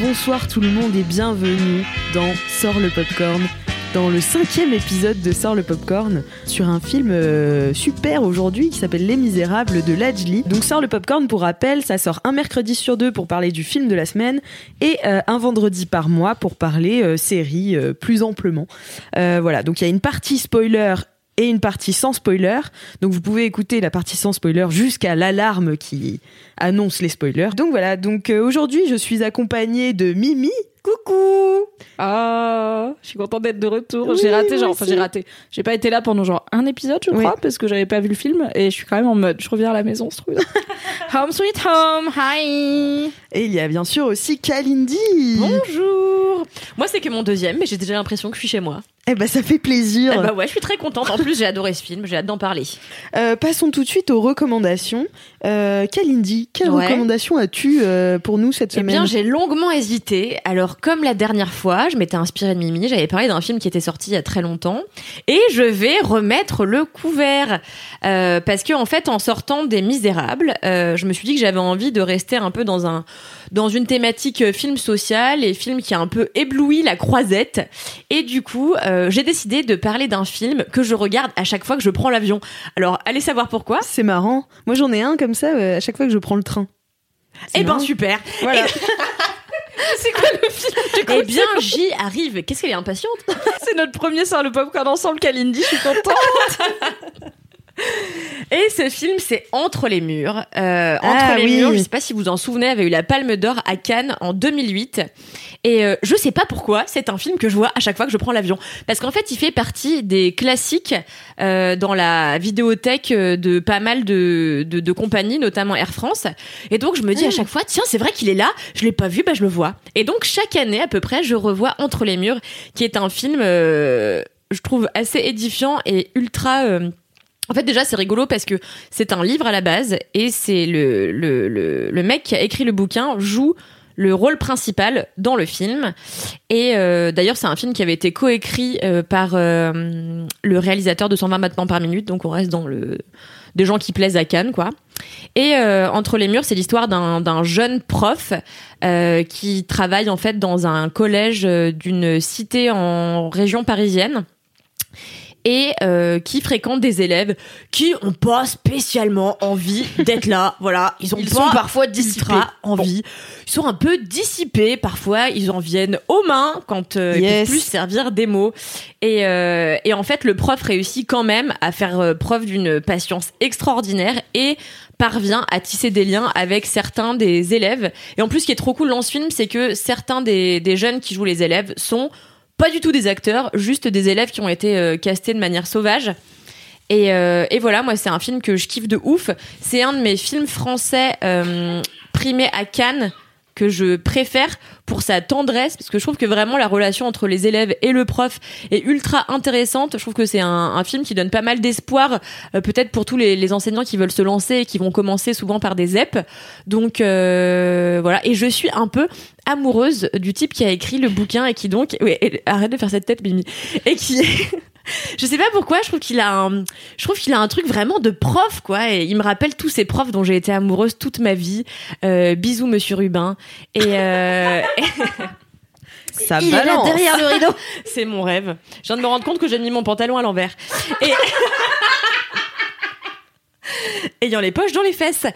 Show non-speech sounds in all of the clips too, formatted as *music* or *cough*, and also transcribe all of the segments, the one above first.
Bonsoir, tout le monde et bienvenue dans Sort le Popcorn, dans le cinquième épisode de Sort le Popcorn, sur un film euh, super aujourd'hui qui s'appelle Les Misérables de Lajli. Donc Sort le Popcorn, pour rappel, ça sort un mercredi sur deux pour parler du film de la semaine et euh, un vendredi par mois pour parler euh, série plus amplement. Voilà, donc il y a une partie spoiler et une partie sans spoiler. Donc vous pouvez écouter la partie sans spoiler jusqu'à l'alarme qui annonce les spoilers. Donc voilà, donc euh, aujourd'hui je suis accompagnée de Mimi. Coucou Ah, je suis contente d'être de retour. Oui, j'ai raté, genre, enfin, j'ai raté. J'ai pas été là pendant genre un épisode, je Oui. crois, parce que j'avais pas vu le film et je suis quand même en mode, je reviens à la maison, c'est trop bien. home sweet home, hi. Et il y a bien sûr aussi Kalindi. Bonjour. Moi, c'est que mon deuxième, mais j'ai déjà l'impression que je suis chez moi. Eh ben ça fait plaisir. Eh bah ouais, je suis très contente. En plus, j'ai adoré ce film. J'ai hâte d'en parler. Euh, passons tout de suite aux recommandations. Euh, Kalindi, quelle Ouais. recommandation as-tu euh, pour nous cette Eh semaine? bien, j'ai longuement hésité. Alors, comme la dernière fois, je m'étais inspirée de Mimi. J'avais parlé d'un film qui était sorti il y a très longtemps, et je vais remettre le couvert Euh, parce que en fait, en sortant des Misérables, euh, je me suis dit que j'avais envie de rester un peu dans un dans une thématique euh, film social et film qui a un peu ébloui la croisette. Et du coup, euh, j'ai décidé de parler d'un film que je regarde à chaque fois que je prends l'avion. Alors, allez savoir pourquoi. C'est marrant. Moi j'en ai un comme ça à chaque fois que je prends le train. Eh ben super. Voilà. *laughs* *laughs* C'est quoi le film Eh bien, j'y arrive. Qu'est-ce qu'elle est impatiente? C'est notre premier sur le popcorn ensemble, Kalindi, je suis contente. *laughs* Ce film, c'est Entre les murs. Euh, Entre Ah les oui. murs, je sais pas si vous vous en souvenez, avait eu la Palme d'Or à Cannes en 2008. Et euh, je sais pas pourquoi, c'est un film que je vois à chaque fois que je prends l'avion. Parce qu'en fait, il fait partie des classiques euh, dans la vidéothèque euh, de pas mal de, de, de compagnies, notamment Air France. Et donc, je me dis à chaque fois, tiens, c'est vrai qu'il est là, je l'ai pas vu, bah je le vois. Et donc, chaque année, à peu près, je revois Entre les murs, qui est un film, je trouve, assez édifiant et ultra... en fait, déjà, c'est rigolo parce que c'est un livre à la base et c'est le, le, le, le mec qui a écrit le bouquin joue le rôle principal dans le film. Et euh, d'ailleurs, c'est un film qui avait été coécrit euh, par euh, le réalisateur de 120 battements par minute. Donc, on reste dans le des gens qui plaisent à Cannes, quoi. Et euh, entre les murs, c'est l'histoire d'un d'un jeune prof euh, qui travaille en fait dans un collège euh, d'une cité en région parisienne et euh, qui fréquente des élèves qui ont pas spécialement envie d'être là. *laughs* Voilà, ils ont Ils pas sont parfois dissipés. envie. Ils sont un peu dissipés parfois. Ils en viennent aux mains quand euh, ils Yes. peuvent plus servir des mots. Et, euh, et en fait, le prof réussit quand même à faire euh, preuve d'une patience extraordinaire et parvient à tisser des liens avec certains des élèves. Et en plus, ce qui est trop cool dans ce film, c'est que certains des, des jeunes qui jouent les élèves sont pas du tout des acteurs, juste des élèves qui ont été euh, castés de manière sauvage. Et, euh, et voilà, moi, c'est un film que je kiffe de ouf. C'est un de mes films français euh, primés à Cannes que je préfère pour sa tendresse, parce que je trouve que vraiment la relation entre les élèves et le prof est ultra intéressante. Je trouve que c'est un, film qui donne pas mal d'espoir, euh, peut-être pour tous les, enseignants qui veulent se lancer et qui vont commencer souvent par des ZEP. Donc euh, voilà, et je suis un peu amoureuse du type qui a écrit le bouquin et qui donc, ouais, arrête de faire cette tête, Mimi, et qui *laughs* *laughs* je sais pas pourquoi, je trouve qu'il a un, je trouve qu'il a un truc vraiment de prof, quoi. Et il me rappelle tous ces profs dont j'ai été amoureuse toute ma vie. Euh, bisous, Monsieur Rubin. Et, euh, *laughs* Ça il est là balance. derrière le rideau. C'est mon rêve. Je viens de me rendre compte que j'ai mis mon pantalon à l'envers. Et *laughs* ayant les poches dans les fesses.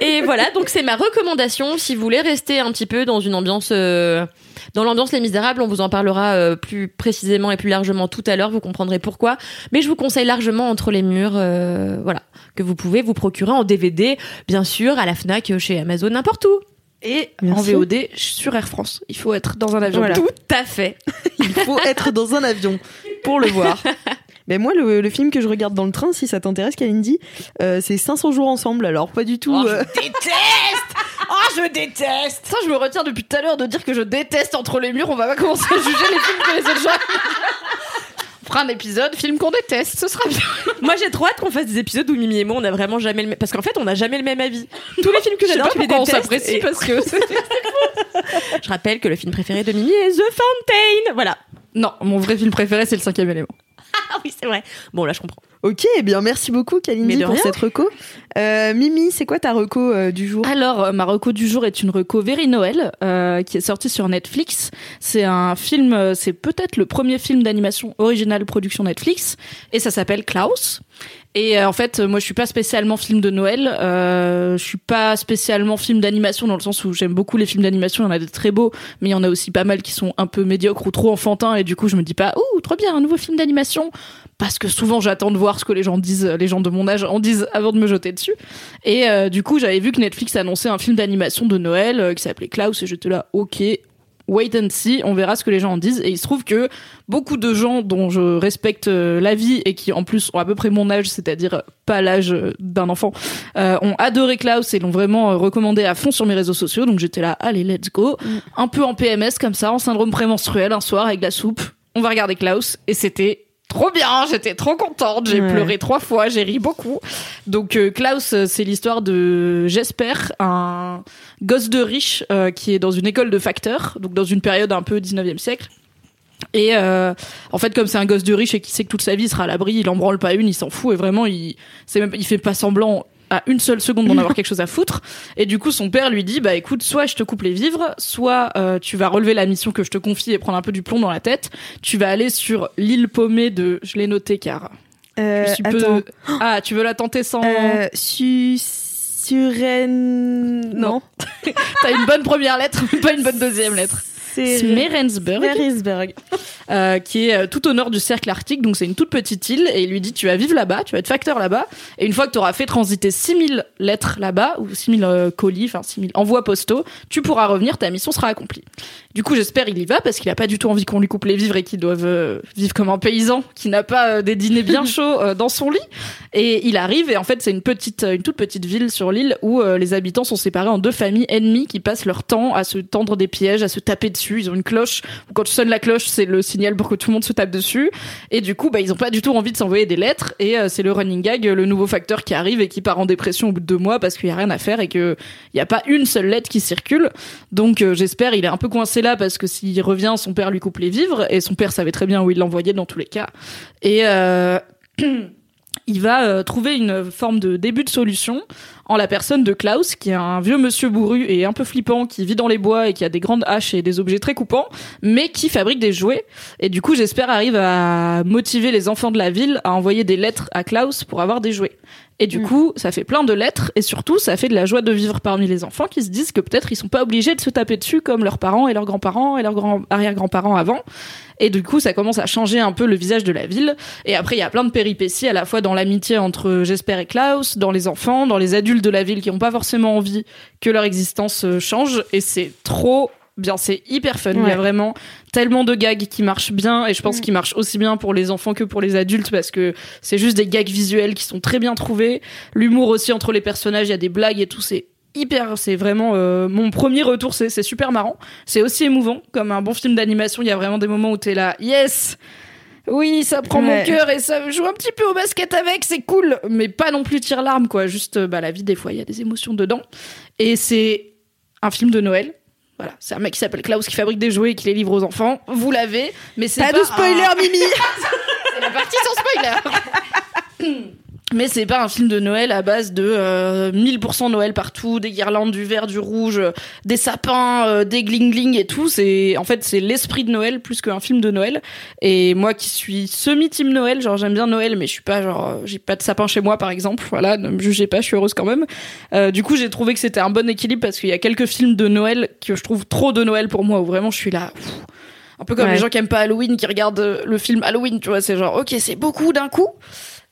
Et voilà, donc c'est ma recommandation. Si vous voulez rester un petit peu dans une ambiance, euh, dans l'ambiance Les Misérables, on vous en parlera euh, plus précisément et plus largement tout à l'heure. Vous comprendrez pourquoi. Mais je vous conseille largement Entre les murs, euh, voilà, que vous pouvez vous procurer en DVD, bien sûr, à la Fnac, chez Amazon, n'importe où. Et Merci. en VOD sur Air France. Il faut être dans un avion. Voilà. Tout à fait. *laughs* Il faut être dans un avion pour le voir. *laughs* Ben moi, le, le film que je regarde dans le train, si ça t'intéresse, Kalindi, euh, c'est 500 jours ensemble. Alors pas du tout. Oh, euh, je déteste *laughs* Oh, je déteste Ça, je me retiens depuis tout à l'heure de dire que je déteste Entre les murs. On va pas commencer à juger les films que les autres gens... On fera un épisode, film qu'on déteste, ce sera bien. Moi, j'ai trop hâte qu'on fasse des épisodes où Mimi et moi, on a vraiment jamais le même. Parce qu'en fait, on n'a jamais le même avis. Tous les films que Je sais j'adore, pas tu les pourquoi on s'apprécie Et parce que... *laughs* Je rappelle que le film préféré de Mimi est The Fountain. Voilà. non, mon vrai film préféré, c'est le cinquième élément. *laughs* Ah oui, c'est vrai. Bon, là, je comprends. Ok, eh bien merci beaucoup, Kalindi, pour rien. cette reco. Euh, Mimi, c'est quoi ta reco euh, du jour? Alors, euh, ma reco du jour est une reco Very Noël, euh, qui est sortie sur Netflix. C'est un film, c'est peut-être le premier film d'animation original production Netflix, et ça s'appelle Klaus. Et en fait, moi, je suis pas spécialement film de Noël. Euh, je suis pas spécialement film d'animation dans le sens où j'aime beaucoup les films d'animation. Il y en a des très beaux, mais il y en a aussi pas mal qui sont un peu médiocres ou trop enfantins. Et du coup, je me dis pas, ouh, trop bien, un nouveau film d'animation. Parce que souvent, j'attends de voir ce que les gens disent, les gens de mon âge en disent avant de me jeter dessus. Et euh, du coup, j'avais vu que Netflix annonçait un film d'animation de Noël euh, qui s'appelait Klaus et j'étais là, ok, wait and see, on verra ce que les gens en disent. Et il se trouve que beaucoup de gens dont je respecte euh, la vie et qui en plus ont à peu près mon âge, c'est-à-dire euh, pas l'âge d'un enfant, euh, ont adoré Klaus et l'ont vraiment euh, recommandé à fond sur mes réseaux sociaux. Donc j'étais là, allez, let's go. Un peu en PMS comme ça, en syndrome prémenstruel, un soir avec de la soupe. On va regarder Klaus et c'était trop bien, j'étais trop contente, j'ai Ouais. pleuré trois fois, j'ai ri beaucoup. Donc euh, Klaus, euh, c'est l'histoire de Jesper, un gosse de riche euh, qui est dans une école de facteurs, donc dans une période un peu 19e siècle. Et euh, en fait, comme c'est un gosse de riche et qui sait que toute sa vie il sera à l'abri, il en branle pas une, il s'en fout et vraiment il, même, il fait pas semblant à une seule seconde d'en *laughs* avoir quelque chose à foutre. Et du coup, son père lui dit, bah écoute, soit je te coupe les vivres, soit euh, tu vas relever la mission que je te confie et prendre un peu du plomb dans la tête. Tu vas aller sur l'île paumée de, je l'ai noté car Euh, je suis peu- Attends. *gasps* Ah, tu veux la tenter sans Euh, su... Suren... Non. *laughs* T'as une bonne première lettre, mais *laughs* pas une bonne deuxième lettre. C'est... Smerensburg, Smerisberg. euh, qui est euh, tout au nord du cercle arctique, donc c'est une toute petite île, et il lui dit tu vas vivre là-bas, tu vas être facteur là-bas, et une fois que tu auras fait transiter 6000 lettres là-bas, ou 6000 euh, colis, enfin 6000 envois postaux, tu pourras revenir, ta mission sera accomplie. Du coup, j'espère il y va, parce qu'il a pas du tout envie qu'on lui coupe les vivres et qu'il doive euh, vivre comme un paysan, qui n'a pas des dîners bien *laughs* chauds dans son lit. Et il arrive, et en fait c'est une petite, une toute petite ville sur l'île où les habitants sont séparés en deux familles ennemies qui passent leur temps à se tendre des pièges, à se taper dessus. Ils ont une cloche. Quand tu sonnes la cloche, c'est le signal pour que tout le monde se tape dessus. Et du coup, bah, ils ont pas du tout envie de s'envoyer des lettres. Et euh, c'est le running gag, le nouveau facteur qui arrive et qui part en dépression au bout de deux mois parce qu'il y a rien à faire et que il y a pas une seule lettre qui circule. Donc euh, j'espère, il est un peu coincé là parce que s'il revient, son père lui coupe les vivres et son père savait très bien où il l'envoyait dans tous les cas. Et euh, *clears throat* il va euh, trouver une forme de début de solution en la personne de Klaus, qui est un vieux monsieur bourru et un peu flippant, qui vit dans les bois et qui a des grandes haches et des objets très coupants, mais qui fabrique des jouets. Et du coup, j'espère arrive à motiver les enfants de la ville à envoyer des lettres à Klaus pour avoir des jouets. Et du Mm. coup, ça fait plein de lettres et surtout, ça fait de la joie de vivre parmi les enfants qui se disent que peut-être ils sont pas obligés de se taper dessus comme leurs parents et leurs grands-parents et leurs grands arrière-grands-parents avant. Et du coup, ça commence à changer un peu le visage de la ville. Et après, il y a plein de péripéties à la fois dans l'amitié entre Jesper et Klaus, dans les enfants, dans les adultes de la ville qui n'ont pas forcément envie que leur existence euh, change. Et c'est trop bien, c'est hyper fun. Il y a vraiment tellement de gags qui marchent bien et je pense qu'ils marchent aussi bien pour les enfants que pour les adultes parce que c'est juste des gags visuels qui sont très bien trouvés. L'humour aussi entre les personnages, il y a des blagues et tout, c'est hyper, c'est vraiment euh, mon premier retour, c'est c'est super marrant. C'est aussi émouvant comme un bon film d'animation, il y a vraiment des moments où t'es là, yes. Oui, ça prend mon cœur et ça joue un petit peu au basket avec, c'est cool, mais pas non plus tire larme quoi. Juste, bah la vie des fois, il y a des émotions dedans. Et c'est un film de Noël. Voilà, c'est un mec qui s'appelle Klaus qui fabrique des jouets et qui les livre aux enfants. Vous l'avez, mais c'est Pas pas, de spoiler, un- Mimi *laughs* c'est la partie sans spoiler. *laughs* Mais c'est pas un film de Noël à base de euh, 1000% Noël partout, des guirlandes, du vert, du rouge, euh, des sapins, euh, des gling-gling et tout. C'est en fait c'est l'esprit de Noël plus qu'un film de Noël. Et moi qui suis semi team Noël, genre j'aime bien Noël, mais je suis pas genre euh, j'ai pas de sapin chez moi par exemple. Voilà, ne me jugez pas, je suis heureuse quand même. Euh, du coup j'ai trouvé que c'était un bon équilibre parce qu'il y a quelques films de Noël que je trouve trop de Noël pour moi où vraiment je suis là. pff, un peu comme Ouais. les gens qui aiment pas Halloween, qui regardent le film Halloween, tu vois, c'est genre, ok, c'est beaucoup d'un coup.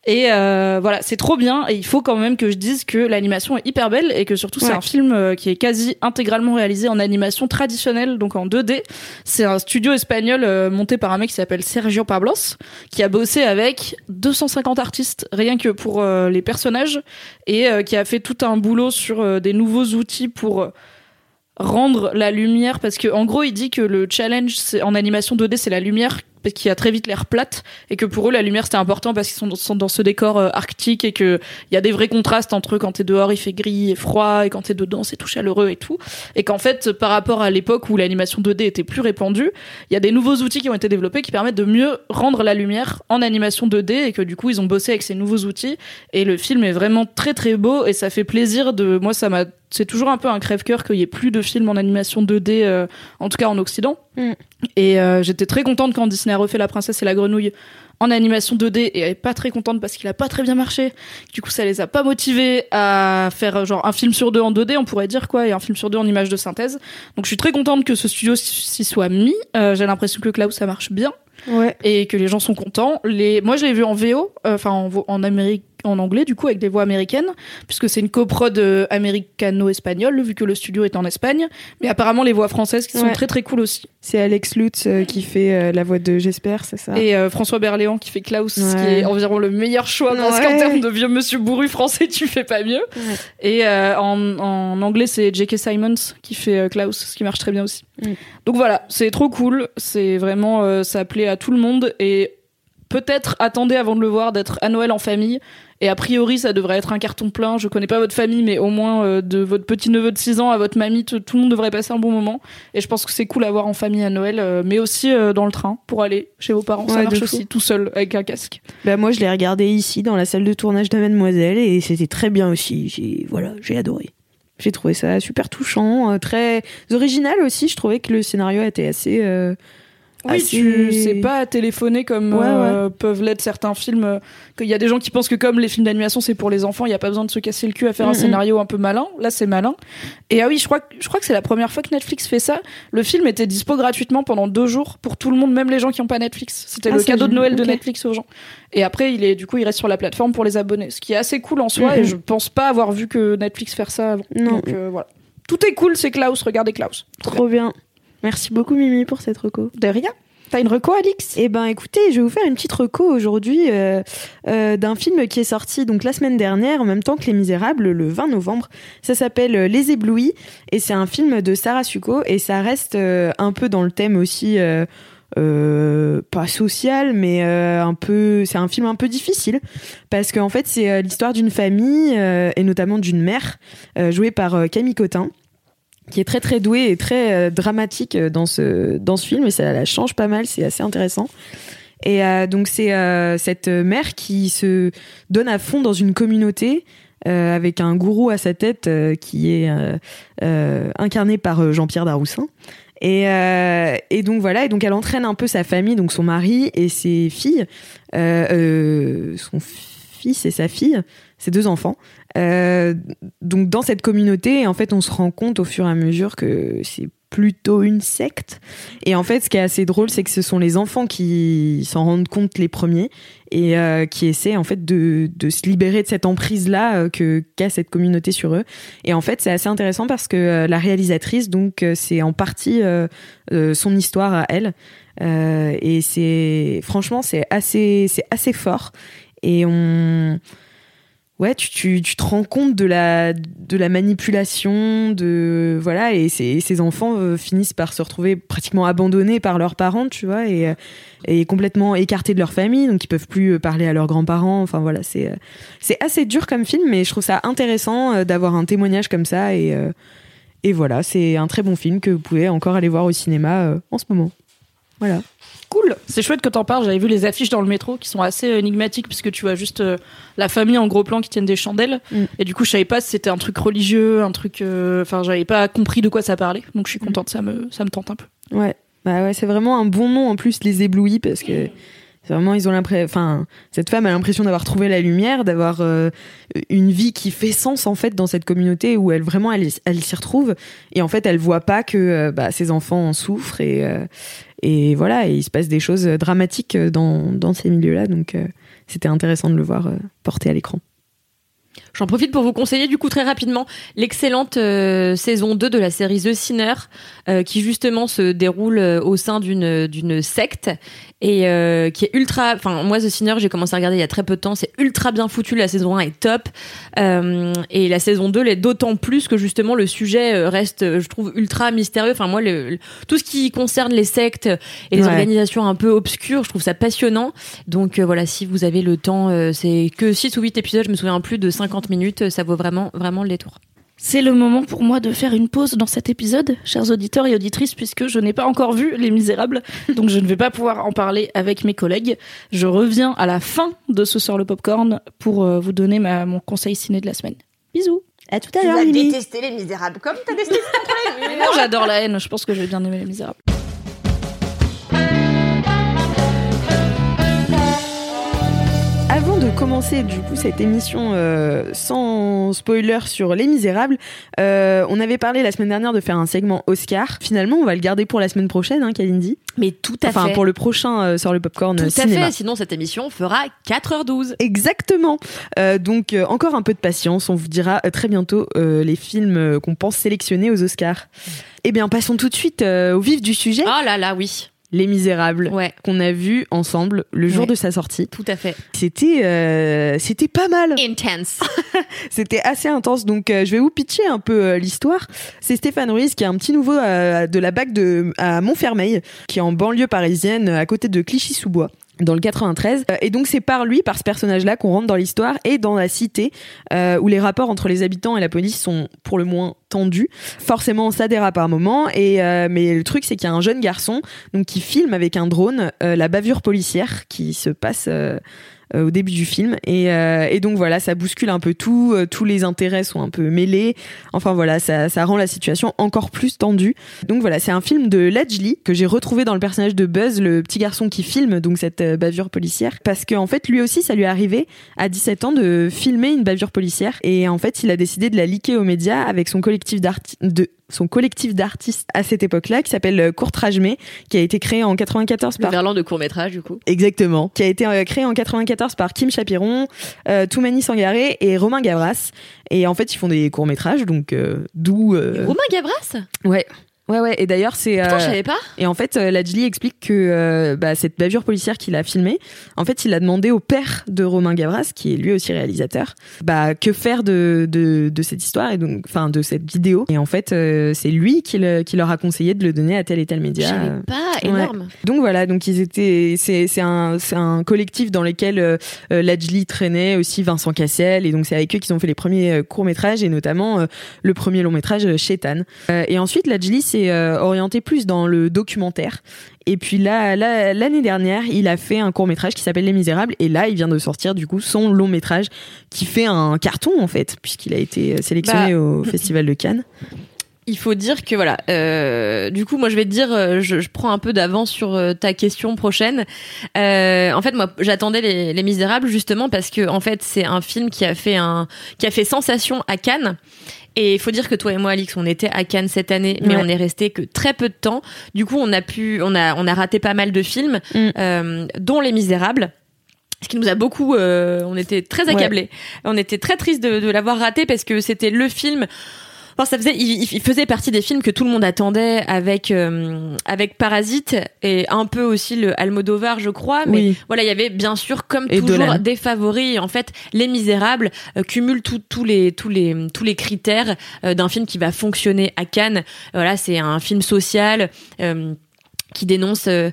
Et euh, voilà, c'est trop bien. Et il faut quand même que je dise que l'animation est hyper belle et que surtout c'est un film euh, qui est quasi intégralement réalisé en animation traditionnelle, donc en 2D. C'est un studio espagnol euh, monté par un mec qui s'appelle Sergio Pablos, qui a bossé avec 250 artistes rien que pour euh, les personnages et euh, qui a fait tout un boulot sur des nouveaux outils pour rendre la lumière parce que en gros il dit que le challenge en animation 2D c'est la lumière qui a très vite l'air plate et que pour eux la lumière c'était important parce qu'ils sont, dans- ce décor euh, arctique et que il y a des vrais contrastes entre quand t'es dehors il fait gris et froid et quand t'es dedans c'est tout chaleureux et tout. Et qu'en fait par rapport à l'époque où l'animation 2D était plus répandue il y a des nouveaux outils qui ont été développés qui permettent de mieux rendre la lumière en animation 2D et que du coup ils ont bossé avec ces nouveaux outils. Et le film est vraiment très très beau et ça fait plaisir de moi ça m'a c'est toujours un peu un crève-cœur qu'il y ait plus de films en animation 2D euh, en tout cas en occident Mm. et euh, j'étais très contente quand Disney a refait La Princesse et la Grenouille en animation 2D et elle est pas très contente parce qu'il a pas très bien marché. Du coup, ça les a pas motivés à faire euh, genre un film sur deux en 2D, on pourrait dire quoi, et un film sur deux en image de synthèse. Donc je suis très contente que ce studio s'y soit mis. Euh, J'ai l'impression que Klaus ça marche bien Ouais. et que les gens sont contents. Les, moi, je l'ai vu en VO, euh, enfin en, Amérique, en anglais du coup avec des voix américaines, puisque c'est une coprode euh, américano-espagnole vu que le studio est en Espagne. Mais apparemment les voix françaises qui sont Ouais. très très cool aussi. C'est Alex Lutz euh, qui fait euh, la voix de J'espère, c'est ça? Et euh, François Berléand qui fait Klaus, ce qui Ouais. est environ le meilleur choix parce Ouais. qu'en termes de vieux monsieur bourru français, tu fais pas mieux. Ouais. Et en, en anglais, c'est J.K. Simons qui fait Klaus, ce qui marche très bien aussi. Donc voilà, c'est trop cool. C'est vraiment, ça plaît à tout le monde et peut-être attendez avant de le voir d'être à Noël en famille. Et a priori, ça devrait être un carton plein. Je connais pas votre famille, mais au moins euh, de votre petit neveu de 6 ans à votre mamie, tout tout le monde devrait passer un bon moment. Et je pense que c'est cool à voir en famille à Noël, euh, mais aussi euh, dans le train pour aller chez vos parents. ça Ouais, marche aussi tout seul avec un casque. Bah moi je l'ai regardé ici dans la salle de tournage de Mademoiselle et c'était très bien aussi. J'ai voilà, j'ai adoré. J'ai trouvé ça super touchant, très original aussi. Je trouvais que le scénario était assez. Oui, assez- tu sais pas téléphoner comme Ouais, euh, peuvent l'être certains films. euh, Qu'il y a des gens qui pensent que comme les films d'animation c'est pour les enfants, il y a pas besoin de se casser le cul à faire un Mhm. scénario un peu malin. Là, c'est malin. Et ah oui, je crois que je crois que c'est la première fois que Netflix fait ça. Le film était dispo gratuitement pendant deux jours pour tout le monde, même les gens qui ont pas Netflix. C'était Ah, le cadeau de. Noël de. Netflix aux gens. Et après, il est du coup, il reste sur la plateforme pour les abonnés, ce qui est assez cool en soi. Mhm. Et je pense pas avoir vu que Netflix faire ça avant. Non. Donc euh, voilà. Tout est cool, c'est Klaus. Regardez Klaus. Trop bien. Merci beaucoup Mimi pour cette reco. De rien. T'as une reco, Alix? Eh ben écoutez, je vais vous faire une petite reco aujourd'hui euh, euh, d'un film qui est sorti donc la semaine dernière en même temps que Les Misérables le 20 novembre. Ça s'appelle euh, Les Éblouis et c'est un film de Sarah Succo et ça reste euh, un peu dans le thème aussi euh, pas social mais euh, un peu c'est un film un peu difficile parce qu'en fait c'est euh, l'histoire d'une famille et notamment d'une mère jouée par Camille Cotin qui est très très douée et très euh, dramatique euh, dans ce dans ce film et ça la change pas mal c'est assez intéressant. Et euh, donc c'est cette mère qui se donne à fond dans une communauté avec un gourou à sa tête qui est incarné par Jean-Pierre Daroussin. Et, et donc voilà et donc elle entraîne un peu sa famille donc son mari et ses filles son fils et sa fille ses deux enfants euh, donc dans cette communauté, en fait, on se rend compte au fur et à mesure que c'est plutôt une secte. Et en fait, ce qui est assez drôle, c'est que ce sont les enfants qui s'en rendent compte les premiers et euh, qui essaient en fait de, se libérer de cette emprise-là euh, que qu'a cette communauté sur eux. Et en fait, c'est assez intéressant parce que euh, la réalisatrice, donc, euh, c'est en partie euh, euh, son histoire à elle. Euh, et c'est franchement, c'est assez, c'est assez fort. Et on ouais, tu, tu, tu te rends compte de la, de la manipulation, de voilà, et ces, enfants euh, finissent par se retrouver pratiquement abandonnés par leurs parents, tu vois, et, euh, et complètement écartés de leur famille, donc ils peuvent plus euh, parler à leurs grands-parents. Enfin voilà, c'est c'est assez dur comme film, mais je trouve ça intéressant d'avoir un témoignage comme ça, et et voilà, c'est un très bon film que vous pouvez encore aller voir au cinéma en ce moment. Voilà. Cool. C'est chouette que t'en parles. J'avais vu les affiches dans le métro qui sont assez énigmatiques puisque tu vois juste euh, la famille en gros plan qui tiennent des chandelles. Mm. Et du coup, je savais pas si c'était un truc religieux, un truc. euh, Enfin, j'avais pas compris de quoi ça parlait. Donc, je suis contente. Ça me, ça me tente un peu. Ouais, bah ouais, c'est vraiment un bon nom en plus, les éblouis, parce que vraiment, ils ont l'impression, enfin, cette femme a l'impression d'avoir trouvé la lumière, d'avoir euh, une vie qui fait sens en fait dans cette communauté où elle vraiment, elle, elle s'y retrouve, et en fait, elle voit pas que euh, bah, ses enfants en souffrent et euh, et voilà, et il se passe des choses dramatiques dans dans ces milieux-là, donc c'était intéressant de le voir porté à l'écran. J'en profite pour vous conseiller du coup très rapidement l'excellente euh, saison 2 de la série The Sinner euh, qui justement se déroule euh, au sein d'une d'une secte et euh, qui est ultra enfin moi The Sinner j'ai commencé à regarder il y a très peu de temps. C'est ultra bien foutu. La saison 1 est top. Et la saison 2 l'est d'autant plus que justement le sujet reste je trouve ultra mystérieux. Enfin moi le, le- tout ce qui concerne les sectes et les Ouais. organisations un peu obscures je trouve ça passionnant. Donc voilà si vous avez le temps c'est que 6 ou 8 épisodes je me souviens plus de 50 minutes euh, ça vaut vraiment vraiment le détour C'est le moment pour moi de faire une pause dans cet épisode, chers auditeurs et auditrices, puisque je n'ai pas encore vu Les Misérables, *laughs* donc je ne vais pas pouvoir en parler avec mes collègues. Je reviens à la fin de ce sort le popcorn pour euh, vous donner ma, mon conseil ciné de la semaine. Bisous. À tout Tu vas détester les misérables comme détesté contre les Mais non, j'adore la haine. Je pense que je vais bien aimer Les Misérables. Avant de commencer du coup cette émission euh, sans spoiler sur Les Misérables, euh, on avait parlé la semaine dernière de faire un segment Oscar. Finalement, on va le garder pour la semaine prochaine, hein, Kalindi. mais tout à Enfin, fait pour le prochain euh, sur le popcorn tout à fait sinon cette émission fera 4h12 Exactement. Euh, donc encore un peu de patience, on vous dira très bientôt les films qu'on pense sélectionner aux Oscars. Eh bien, passons tout de suite au vif du sujet. oh là là oui Les Misérables, ouais qu'on a vu ensemble le jour Ouais. de sa sortie. tout à fait C'était euh, c'était pas mal. intense *laughs* C'était assez intense. Donc euh, je vais vous pitcher un peu euh, l'histoire. C'est Stéphane Ruiz qui est un petit nouveau de la BAC de à Montfermeil, qui est en banlieue parisienne, à côté de Clichy-sous-Bois. Dans le 93. Euh, Et donc c'est par lui, par ce personnage-là, qu'on rentre dans l'histoire et dans la cité, euh, où les rapports entre les habitants et la police sont pour le moins tendus. Forcément, ça dérape un moment. Et euh, mais le truc, c'est qu'il y a un jeune garçon donc qui filme avec un drone la bavure policière qui se passe au début du film. Et, euh, et donc voilà, ça bouscule un peu tout. euh, tous les intérêts sont un peu mêlés. Enfin voilà, ça, ça rend la situation encore plus tendue. Donc voilà, c'est un film de Lajli que j'ai retrouvé dans le personnage de Buzz, le petit garçon qui filme donc cette euh, bavure policière. Parce qu'en fait, lui aussi, ça lui est arrivé à 17 ans de filmer une bavure policière. Et en fait, il a décidé de la leaker aux médias avec son collectif d'artistes de son collectif d'artistes à cette époque-là qui s'appelle euh, Courtrajmé qui a été créé en 94 le par verlan de court métrage du coup Exactement. Qui a été euh, créé en 94 par Kim Chapiron, euh, Toumani Sangaré et Romain Gavras. Et en fait, ils font des courts-métrages, donc euh, d'où... euh, Romain Gavras? Ouais. Ouais, ouais. Et d'ailleurs, c'est... Putain, euh, je savais pas. et en fait, euh, Lajli explique que euh, bah, cette bavure policière qu'il a filmée, en fait, il a demandé au père de Romain Gavras, qui est lui aussi réalisateur, bah, que faire de, de, de cette histoire et donc, enfin, de cette vidéo. Et en fait, euh, c'est lui qui, le- qui leur a conseillé de le donner à tel et tel Je média. Euh, pas, ouais. énorme. donc voilà, donc ils étaient, c'est c'est un c'est un collectif dans lequel euh, euh, traînait aussi Vincent Cassel et donc c'est avec eux qu'ils ont fait les premiers courts métrages et notamment euh, le premier long métrage euh, Chétan. Euh, et ensuite Lajli s'est euh, orienté plus dans le documentaire. Et puis là, là, l'année dernière, il a fait un court métrage qui s'appelle Les Misérables et là il vient de sortir du coup son long métrage qui fait un carton en fait puisqu'il a été sélectionné Bah. au Festival de Cannes. Il faut dire que voilà, euh, du coup, moi je vais te dire, euh, je, je prends un peu d'avance sur euh, ta question prochaine. Euh, en fait, moi, j'attendais les, les Misérables justement parce que en fait, c'est un film qui a fait un, qui a fait sensation à Cannes. Et il faut dire que toi et moi, Alix, on était à Cannes cette année, mais Ouais. on est resté que très peu de temps. Du coup, on a pu, on a, on a raté pas mal de films, Mm. euh, dont Les Misérables. Ce qui nous a beaucoup, euh, on était très accablés. On était très triste de, de l'avoir raté parce que c'était le film. Enfin, ça faisait, il, il faisait partie des films que tout le monde attendait avec euh, avec Parasite et un peu aussi le Almodovar, je crois. Mais Oui. voilà, il y avait bien sûr comme Et toujours Dolan. des favoris. En fait, Les Misérables euh, cumulent tout- tous les tous les tous les critères euh, d'un film qui va fonctionner à Cannes. Voilà, c'est un film social. euh, qui dénonce euh,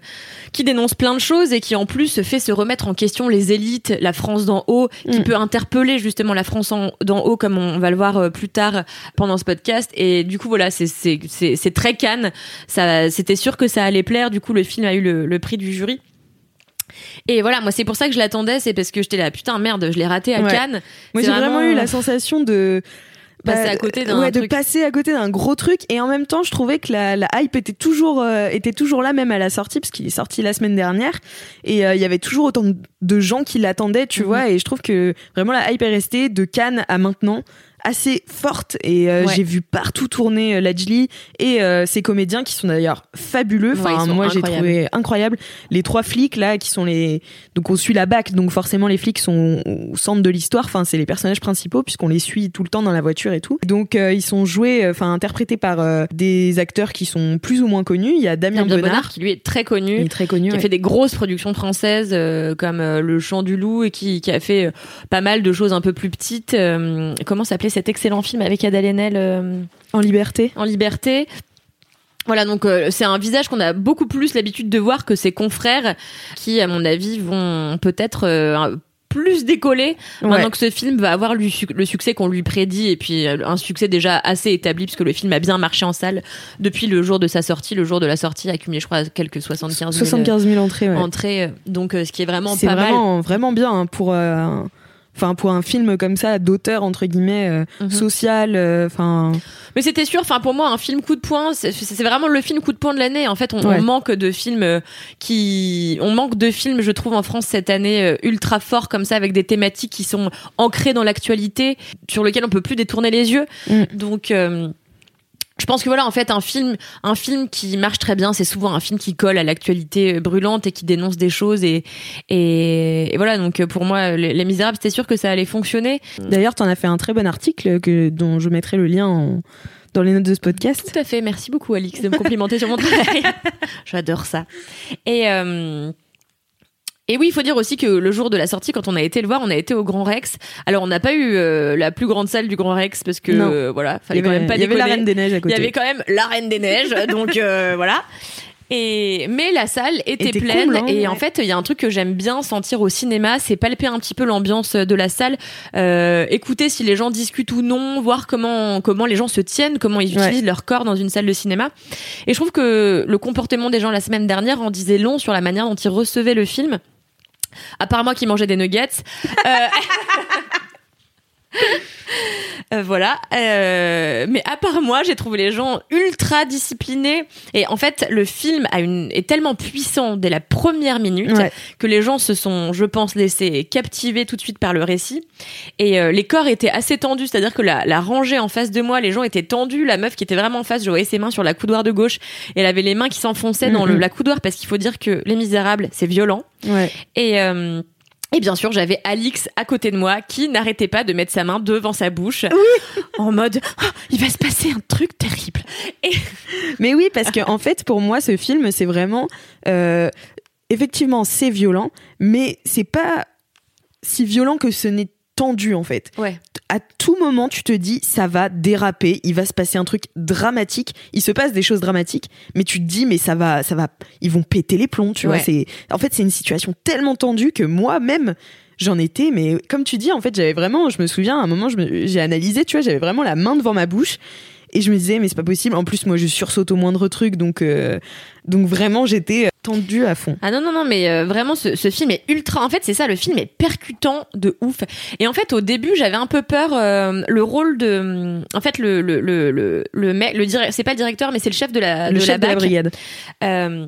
qui dénonce plein de choses et qui en plus fait se remettre en question les élites, la France d'en haut, qui Mm. peut interpeller justement la France en- d'en haut comme on va le voir euh, plus tard pendant ce podcast. Et du coup voilà c'est c'est c'est c'est très Cannes ça c'était sûr que ça allait plaire. Du coup le film a eu le, le prix du jury. Et voilà moi c'est pour ça que je l'attendais. C'est parce que j'étais là putain merde je l'ai raté à Ouais. Cannes. Moi, j'ai vraiment... vraiment- eu la sensation de Passer bah, à côté d'un ouais, de passer à côté d'un gros truc. Et en même temps je trouvais que la, la hype était toujours euh, était toujours là même à la sortie parce qu'il est sorti la semaine dernière. Et euh, il y avait toujours autant de- de gens qui l'attendaient tu Mhm. vois. Et je trouve que vraiment la hype est restée de Cannes à maintenant assez forte et euh, Ouais. j'ai vu partout tourner euh, Lajli et euh, ses comédiens qui sont d'ailleurs fabuleux. Enfin, moi j'ai trouvé incroyable les trois flics là qui sont les donc on suit la BAC donc forcément les flics sont au centre de l'histoire. Enfin, c'est les personnages principaux puisqu'on les suit tout le temps dans la voiture et tout. Donc euh, ils sont joués, euh, enfin interprétés par des acteurs qui sont plus ou moins connus. Il y a Damien Damien Bonnard, Bonnard, qui lui est très connu. est très connu. qui a fait des grosses productions françaises comme Le Chant du Loup et qui, qui a fait pas mal de choses un peu plus petites. Comment s'appelait cet excellent film avec Adèle Haenel euh, en liberté. en liberté voilà, donc euh, c'est un visage qu'on a beaucoup plus l'habitude de voir que ses confrères qui, à mon avis, vont peut-être euh, plus décoller Ouais. maintenant que ce film va avoir le, suc- le succès qu'on lui prédit et puis un succès déjà assez établi puisque le film a bien marché en salle depuis le jour de sa sortie. Le jour de la sortie a cumulé, je crois, quelques 75 000 75 000 entrées. ouais. entrées. Donc, euh, ce qui est vraiment C'est pas mal. vraiment, vraiment bien hein, pour, enfin pour un film comme ça d'auteur entre guillemets euh, Mhm. social. euh, Enfin, Mais c'était sûr, enfin pour moi, un film coup de poing, c'est vraiment le film coup de poing de l'année. En fait, on, Ouais. on manque de films euh, qui, on manque de films, je trouve, en France cette année euh, ultra forts comme ça, avec des thématiques qui sont ancrées dans l'actualité, sur lesquelles on peut plus détourner les yeux. Mm. Donc euh, je pense que voilà, en fait, un film, un film qui marche très bien, c'est souvent un film qui colle à l'actualité brûlante et qui dénonce des choses et et, et voilà. Donc euh, pour moi, Les, Les Misérables, c'était sûr que ça allait fonctionner. d'ailleurs, t'en as fait un très bon article que dont je mettrai le lien en- dans les notes de ce podcast. Tout à fait. Merci beaucoup, Alix, de me complimenter sur mon travail. *laughs* J'adore ça. Et, euh, et oui, il faut dire aussi que le jour de la sortie, quand on a été le voir, on a été au Grand Rex. Alors, on n'a pas eu euh, la plus grande salle du Grand Rex parce que, euh, voilà, Il fallait y quand avait, même pas il y avait la. Reine des Neiges à Il côté. y avait quand même la Reine des Neiges, *laughs* donc euh, voilà. Et mais la salle était, Était pleine cool, hein, et ouais. en fait il y a un truc que j'aime bien sentir au cinéma, c'est palper un petit peu l'ambiance de la salle, euh, écouter si les gens discutent ou non, voir comment comment les gens se tiennent, comment ils Ouais. utilisent leur corps dans une salle de cinéma. Et je trouve que le comportement des gens la semaine dernière en disait long sur la manière dont ils recevaient le film. À part moi qui mangeais des nuggets. Euh, *laughs* Euh, voilà. Euh, mais à part moi, j'ai trouvé les gens ultra disciplinés. Et en fait, le film a une, est tellement puissant dès la première minute Ouais. que les gens se sont, je pense, laissés captiver tout de suite par le récit. Et euh, les corps étaient assez tendus, c'est-à-dire que la, la rangée en face de moi, les gens étaient tendus. La meuf qui était vraiment en face, je voyais ses mains sur la coudoir de gauche. Et elle avait les mains qui s'enfonçaient dans le, Mhm. la coudoir parce qu'il faut dire que Les Misérables, c'est violent. Ouais. Et, euh, et bien sûr, j'avais Alix à côté de moi qui n'arrêtait pas de mettre sa main devant sa bouche en mode Ah, il va se passer un truc terrible. Mais oui, parce que en fait, pour moi, ce film, c'est vraiment, euh, effectivement, c'est violent, mais c'est pas si violent que ce n'est tendu en fait. Ouais. À tout moment, tu te dis, ça va déraper, il va se passer un truc dramatique. Il se passe des choses dramatiques, mais tu te dis, mais ça va, ça va, ils vont péter les plombs, tu Ouais. vois. C'est, en fait, c'est une situation tellement tendue que moi-même, j'en étais, mais comme tu dis, en fait, j'avais vraiment, je me souviens, à un moment, j'ai analysé, tu vois, j'avais vraiment la main devant ma bouche. Et je me disais, mais c'est pas possible. En plus, moi, je sursaute au moindre truc, donc, euh, donc vraiment, j'étais tendue à fond. Ah non, non, non, mais euh, vraiment, ce, ce film est ultra. En fait, c'est ça, le film est percutant de ouf. Et en fait, au début, j'avais un peu peur. euh, le rôle de. En fait, le, le, le, le, le mec, le c'est pas le directeur, mais c'est le chef de la, le de chef la de la brigade. euh,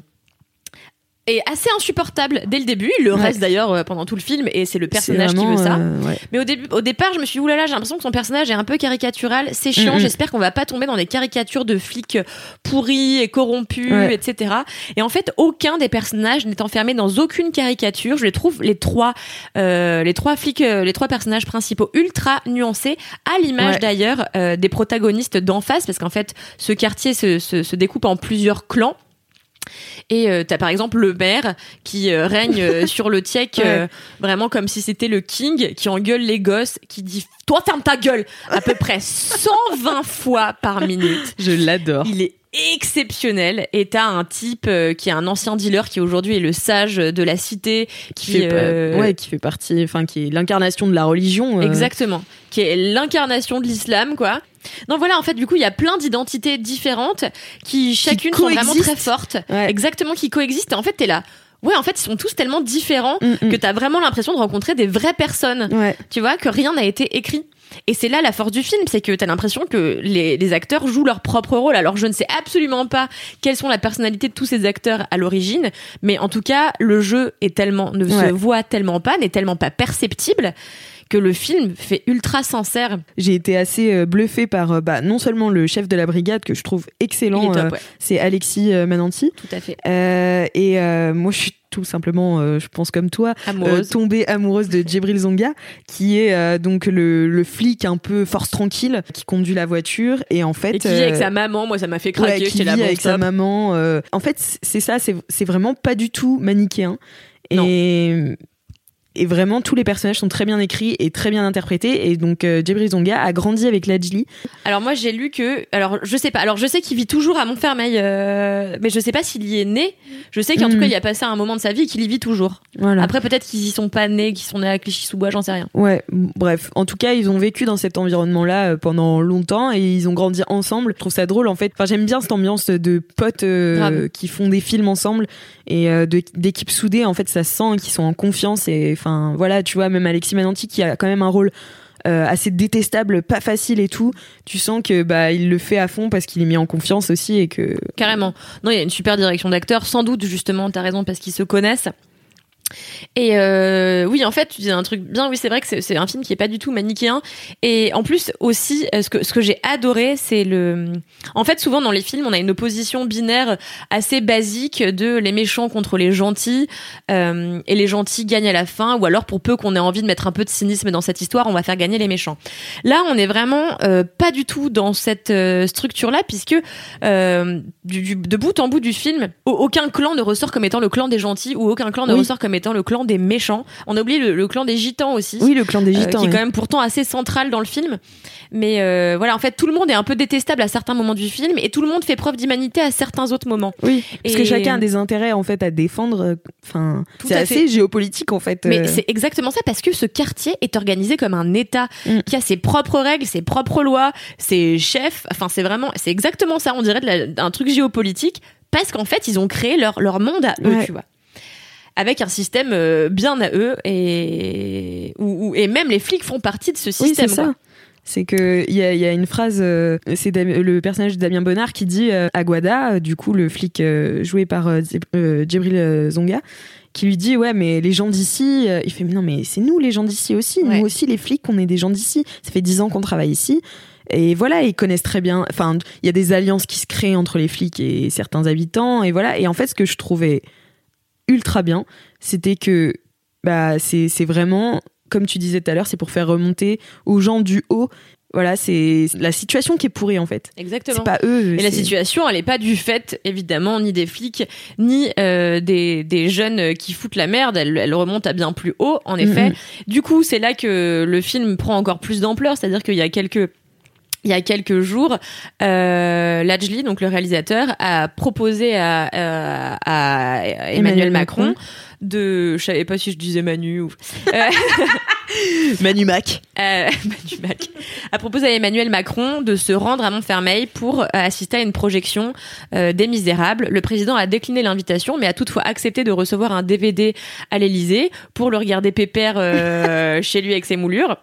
est assez insupportable dès le début. Il le Ouais. reste d'ailleurs euh, pendant tout le film et c'est le personnage qui veut ça. euh, ouais. Mais au début, au départ, je me suis dit, oulala, j'ai l'impression que son personnage est un peu caricatural. C'est chiant. Mhm. J'espère qu'on va pas tomber dans des caricatures de flics pourris et corrompus, Ouais. etc. Et en fait, aucun des personnages n'est enfermé dans aucune caricature. Je les trouve les trois, euh, les trois flics, euh, les trois personnages principaux ultra nuancés, à l'image d'ailleurs euh, des protagonistes d'en face, parce qu'en fait, ce quartier se, se, se découpe en plusieurs clans. Et euh, t'as par exemple le maire qui euh, règne euh, *laughs* sur le tiek vraiment comme si c'était le king qui engueule les gosses, qui dit toi ferme ta gueule à peu près 120 *laughs* fois par minute. Je l'adore. Il est exceptionnel et t'as un type qui est un ancien dealer qui aujourd'hui est le sage de la cité qui, Qui fait, ouais, qui fait partie, enfin, qui est l'incarnation de la religion. Exactement. Qui est l'incarnation de l'islam, quoi. Non, voilà, en fait, du coup, il y a plein d'identités différentes qui chacune sont vraiment très fortes. Ouais. Exactement, qui coexistent. Et en fait, t'es là. Ouais, en fait, ils sont tous tellement différents Mm, mm. que t'as vraiment l'impression de rencontrer des vraies personnes. Ouais. Tu vois, que rien n'a été écrit. Et c'est là la force du film, c'est que t'as l'impression que les, les acteurs jouent leur propre rôle. Alors je ne sais absolument pas quelles sont la personnalité de tous ces acteurs à l'origine, mais en tout cas le jeu est tellement ne Ouais. se voit tellement pas, n'est tellement pas perceptible que le film fait ultra sincère. J'ai été assez euh, bluffée par euh, bah, non seulement le chef de la brigade que je trouve excellent, euh, ouais. c'est Alexis Mananti, Tout à fait. Et moi je suis tout simplement, euh, je pense comme toi, euh, Amoureuse. tombée amoureuse de Djibril Zonga, qui est euh, donc le, le flic un peu force tranquille qui conduit la voiture et en fait Et qui vit avec sa maman, moi ça m'a fait Ouais, craquer. qui J'étais vit avec sa maman. En fait, c'est ça, c'est c'est vraiment pas du tout manichéen. Et, et vraiment, tous les personnages sont très bien écrits et très bien interprétés. Et donc, euh, Djibril Zonga a grandi avec Lajli. Alors moi j'ai lu que, alors je sais pas, alors je sais qu'il vit toujours à Montfermeil, euh, mais je sais pas s'il y est né. Je sais qu'en tout cas il y a passé un moment de sa vie et qu'il y vit toujours. Voilà. Après peut-être qu'ils y sont pas nés, qu'ils sont nés à Clichy-sous-Bois, j'en sais rien. Ouais, bref. En tout cas, ils ont vécu dans cet environnement-là euh, pendant longtemps et ils ont grandi ensemble. Je trouve ça drôle, en fait. Enfin, j'aime bien cette ambiance de potes euh, qui font des films ensemble et d'équipes soudées. En fait, ça se sent qu'ils sont en confiance et, enfin, voilà, tu vois, même Alexis Mananti qui a quand même un rôle euh, assez détestable, pas facile et tout. Tu sens que bah il le fait à fond parce qu'il est mis en confiance aussi et que Carrément. Non, il y a une super direction d'acteurs, sans doute justement, t'as raison, parce qu'ils se connaissent. Et euh, oui, en fait, tu dis un truc bien. Oui, c'est vrai que c'est- un film qui est pas du tout manichéen. Et en plus aussi, euh, ce que ce que j'ai adoré, c'est le. En fait, souvent dans les films, on a une opposition binaire assez basique de les méchants contre les gentils, euh, et les gentils gagnent à la fin. Ou alors, pour peu qu'on ait envie de mettre un peu de cynisme dans cette histoire, on va faire gagner les méchants. Là, on est vraiment euh, pas du tout dans cette structure-là, puisque du, du- de bout en bout du film, au- aucun clan ne ressort comme étant le clan des gentils ou aucun clan ne Oui. ressort comme étant le clan des méchants. On a oublié le, le clan des gitans aussi. oui, le clan des euh, gitans. qui est quand même pourtant assez central dans le film. Mais euh, voilà, en fait, tout le monde est un peu détestable à certains moments du film et tout le monde fait preuve d'humanité à certains autres moments. Oui, parce que chacun a des intérêts en fait à défendre. euh, Enfin, c'est assez fait. géopolitique en fait. Mais c'est exactement ça parce que ce quartier est organisé comme un État Mm. qui a ses propres règles, ses propres lois, ses chefs. Enfin, c'est vraiment, c'est exactement ça. On dirait d'un truc géopolitique parce qu'en fait, ils ont créé leur leur monde à eux, Ouais. tu vois. Avec un système euh, bien à eux et où, et même les flics font partie de ce Oui, système. c'est ça. C'est que il y a, il y a une phrase, euh, c'est le personnage de Damien Bonnard qui dit euh, à Guada, du coup le flic euh, joué par Djib- Djibril Zonga, qui lui dit ouais mais les gens d'ici, euh, il fait mais non mais c'est nous les gens d'ici aussi, Ouais. nous aussi les flics on est des gens d'ici, ça fait dix ans qu'on travaille ici. Et voilà, ils connaissent très bien. Enfin, il y a des alliances qui se créent entre les flics et certains habitants. Et voilà. Et en fait, ce que je trouvais ultra bien, c'était que bah c'est c'est vraiment comme tu disais tout à l'heure, c'est pour faire remonter aux gens du haut. Voilà, c'est la situation qui est pourrie en fait. Exactement. C'est pas eux. Et la situation, elle est pas du fait, évidemment, ni des flics, ni euh, des, des jeunes qui foutent la merde. Elle, elle remonte à bien plus haut, en effet. Mhm. Du coup, c'est là que le film prend encore plus d'ampleur, c'est-à-dire qu'il y a quelques il y a quelques jours, euh, Lajli, donc le réalisateur, a proposé à, à- à Emmanuel, Emmanuel Macron, Macron. de, je savais pas si je disais Manu ou euh, *laughs* Manu Mac. euh, Manu Mac, a proposé à Emmanuel Macron de se rendre à Montfermeil pour euh, assister à une projection euh, des Misérables. Le président a décliné l'invitation, mais a toutefois accepté de recevoir un DVD à l'Élysée pour le regarder pépère euh, *laughs* chez lui avec ses moulures.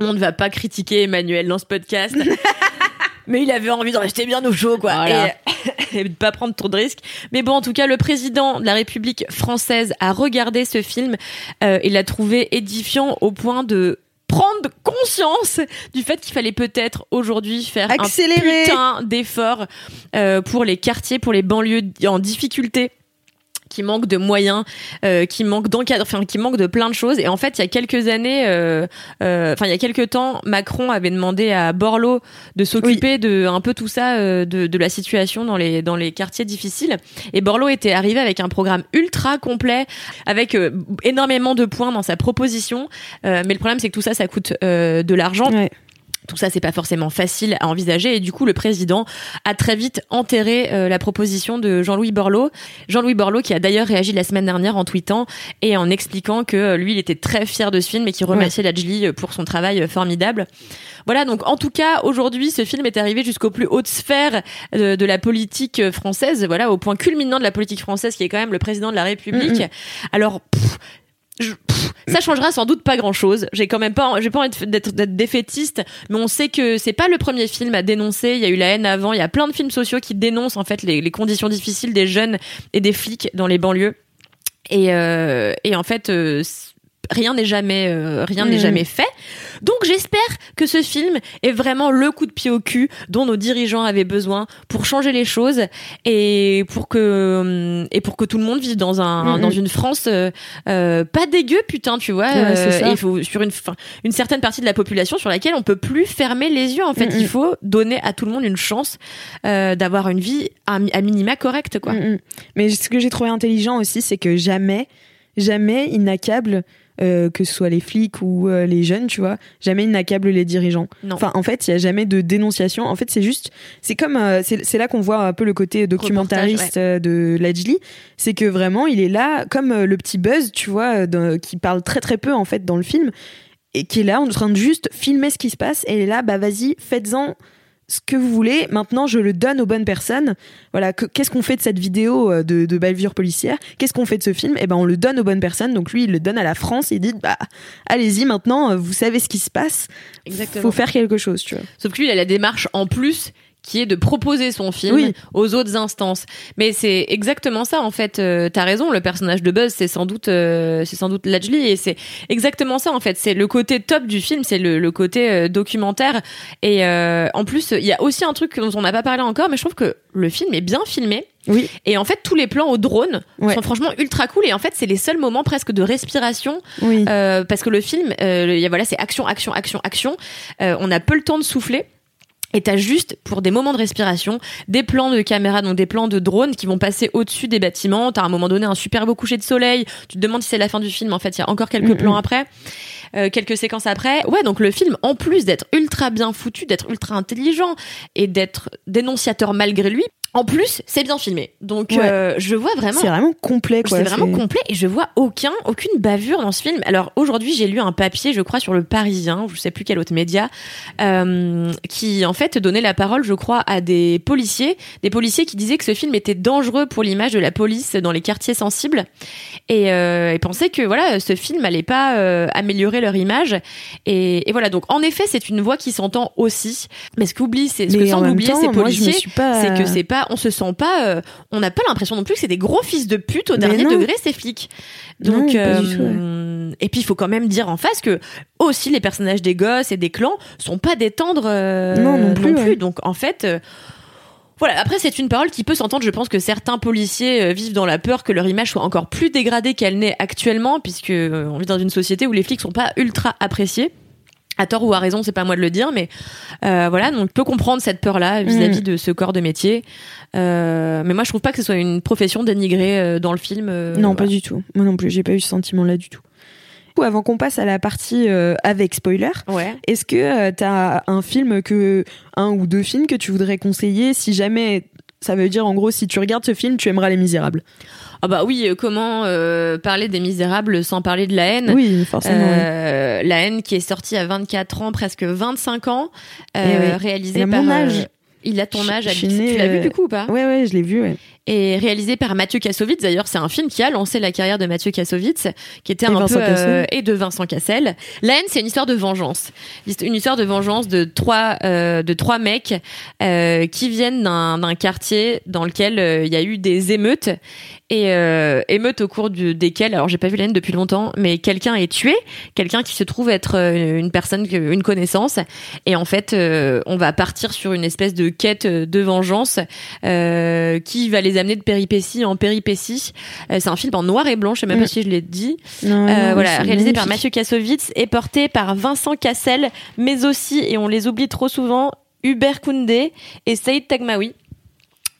On ne va pas critiquer Emmanuel dans ce podcast. *laughs* Mais il avait envie de rester bien au chaud, quoi. Voilà. Et, *laughs* et de pas prendre trop de risques. Mais bon, en tout cas, le président de la République française a regardé ce film euh, et l'a trouvé édifiant au point de prendre conscience du fait qu'il fallait peut-être aujourd'hui faire Accélérer. un putain d'effort euh, pour les quartiers, pour les banlieues en difficulté qui manquent de moyens, euh, qui manquent d'encadre, enfin qui manquent de plein de choses. Et en fait, il y a quelques années, euh, euh, enfin il y a quelques temps, Macron avait demandé à Borloo de s'occuper de un peu tout ça, euh, de, de la situation dans les dans les quartiers difficiles. Et Borloo était arrivé avec un programme ultra complet, avec euh, énormément de points dans sa proposition. Euh, mais le problème, c'est que tout ça, ça coûte euh, de l'argent. Ouais. Tout ça, c'est pas forcément facile à envisager. Et du coup, le président a très vite enterré euh, la proposition de Jean-Louis Borloo. Jean-Louis Borloo, qui a d'ailleurs réagi la semaine dernière en tweetant et en expliquant que euh, lui, il était très fier de ce film et qu'il remerciait Lajli pour son travail euh, formidable. Voilà, donc en tout cas, aujourd'hui, ce film est arrivé jusqu'aux plus hautes sphères de, de la politique euh, française, voilà, au point culminant de la politique française, qui est quand même le président de la République. Alors, pff, je- pff, ça changera sans doute pas grand chose. J'ai quand même pas, j'ai pas envie d'être défaitiste, mais on sait que c'est pas le premier film à dénoncer. Il y a eu la haine avant. Il y a plein de films sociaux qui dénoncent en fait les, les conditions difficiles des jeunes et des flics dans les banlieues. Et, euh, et en fait, euh, rien n'est jamais euh, rien n'est Mhm. jamais fait. Donc j'espère que ce film est vraiment le coup de pied au cul dont nos dirigeants avaient besoin pour changer les choses et pour que hum, et pour que tout le monde vive dans un Mhm. dans une France euh, euh, pas dégueu putain tu vois Ouais, il faut sur une une certaine partie de la population sur laquelle on peut plus fermer les yeux en fait Mhm. il faut donner à tout le monde une chance d'avoir une vie à, à minima correcte quoi Mm, mm. Mais ce que j'ai trouvé intelligent aussi, c'est que jamais, jamais n'accablent, euh, que ce soit les flics ou euh, les jeunes, tu vois, jamais ils n'accablent les dirigeants. Non. Enfin, en fait, il y a jamais de dénonciation. En fait, c'est juste, c'est comme, euh, c'est là qu'on voit un peu le côté documentariste de Lajli. C'est que vraiment, il est là, comme le petit Buzz, tu vois, qui parle très très peu en fait dans le film, et qui est là en train de juste filmer ce qui se passe. Et il est là, bah vas-y, faites-en ce que vous voulez. Maintenant, je le donne aux bonnes personnes. Voilà, que- qu'est-ce qu'on fait de cette vidéo euh, de, de policière? Qu'est-ce qu'on fait de ce film? Eh ben, on le donne aux bonnes personnes. Donc lui, il le donne à la France. Et il dit, bah, allez-y. Maintenant, euh, vous savez ce qui se passe. Exactement. Faut faire quelque chose, tu vois. Sauf que lui, il a la démarche en plus qui est de proposer son film Oui. aux autres instances. Mais c'est exactement ça en fait. Euh, T'as raison, le personnage de Buzz, c'est sans doute, euh, c'est sans doute Lajli et c'est exactement ça en fait. C'est le côté top du film, c'est le, le côté euh, documentaire. Et euh, en plus, il y a aussi un truc dont on n'a pas parlé encore, mais je trouve que le film est bien filmé. Oui. Et en fait, tous les plans au drone Ouais. sont franchement ultra cool. Et en fait, c'est les seuls moments presque de respiration Oui. parce que le film, voilà, c'est action, action, action, action. On a peu le temps de souffler. Et t'as juste, pour des moments de respiration, des plans de caméra, donc des plans de drone qui vont passer au-dessus des bâtiments. T'as à un moment donné un super beau coucher de soleil. Tu te demandes si c'est la fin du film. En fait, il y a encore quelques plans après. euh, quelques séquences après. Ouais, donc le film, en plus d'être ultra bien foutu, d'être ultra intelligent et d'être dénonciateur malgré lui, en plus, c'est bien filmé. Donc, Ouais. euh, je vois vraiment C'est vraiment complet, quoi. c'est vraiment complet et je vois aucun, aucune bavure dans ce film. Alors aujourd'hui, j'ai lu un papier, je crois, sur le Parisien, je sais plus quel autre média, euh, qui en fait donnait la parole, je crois, à des policiers, des policiers qui disaient que ce film était dangereux pour l'image de la police dans les quartiers sensibles et, euh, et pensaient que voilà, ce film allait pas améliorer leur image. Et, et voilà, donc en effet, c'est une voix qui s'entend aussi. Mais ce qu'oublie, c'est ce que même oublier temps, ces policiers, c'est que c'est pas on se sent pas euh, on n'a pas l'impression non plus que c'est des gros fils de pute au Mais dernier non. degré ces flics Non, donc euh, et puis il faut quand même dire en face que aussi les personnages des gosses et des clans sont pas des tendres euh, Non, non plus, ouais. donc en fait voilà, après c'est une parole qui peut s'entendre. Je pense que certains policiers euh, vivent dans la peur que leur image soit encore plus dégradée qu'elle n'est actuellement, puisque euh, on vit dans une société où les flics sont pas ultra appréciés. À tort ou à raison, c'est pas à moi de le dire, mais euh, voilà, donc on peut comprendre cette peur-là vis-à-vis de ce corps de métier. Euh, mais moi, je trouve pas que ce soit une profession dénigrée euh, dans le film. Non, pas du tout. Moi non plus, j'ai pas eu ce sentiment-là du tout. Avant qu'on passe à la partie avec spoiler, Ouais. est-ce que tu as un film que un ou deux films que tu voudrais conseiller si jamais ça veut dire en gros si tu regardes ce film, tu aimeras Les Misérables? Ah bah oui, euh, comment euh, parler des misérables sans parler de la haine? Oui, forcément. oui. Euh, La haine qui est sortie à 24 ans, presque 25 ans, euh, Eh oui. réalisée par. mon euh, âge. il a ton âge, je née, Tu l'as vu euh, du coup ou pas? Ouais, ouais, je l'ai vu. Ouais. Et réalisé par Mathieu Kassovitz. D'ailleurs, c'est un film qui a lancé la carrière de Mathieu Kassovitz, qui était Et un Vincent peu euh, et de Vincent Cassel. La haine, c'est une histoire de vengeance, une histoire de vengeance de trois euh, de trois mecs euh, qui viennent d'un quartier dans lequel il y a eu des émeutes. Et émeutes au cours du, desquelles, alors j'ai pas vu la haine depuis longtemps, mais quelqu'un est tué, quelqu'un qui se trouve être une personne, une connaissance, et en fait, on va partir sur une espèce de quête de vengeance qui va les amener de péripétie en péripétie. Euh, c'est un film en noir et blanc, je sais même Mm. pas si je l'ai dit. Non, Euh, non, voilà, réalisé par. Mathieu Kassovitz et porté par Vincent Cassel, mais aussi, et on les oublie trop souvent, Hubert Koundé et Saïd Tagmaoui.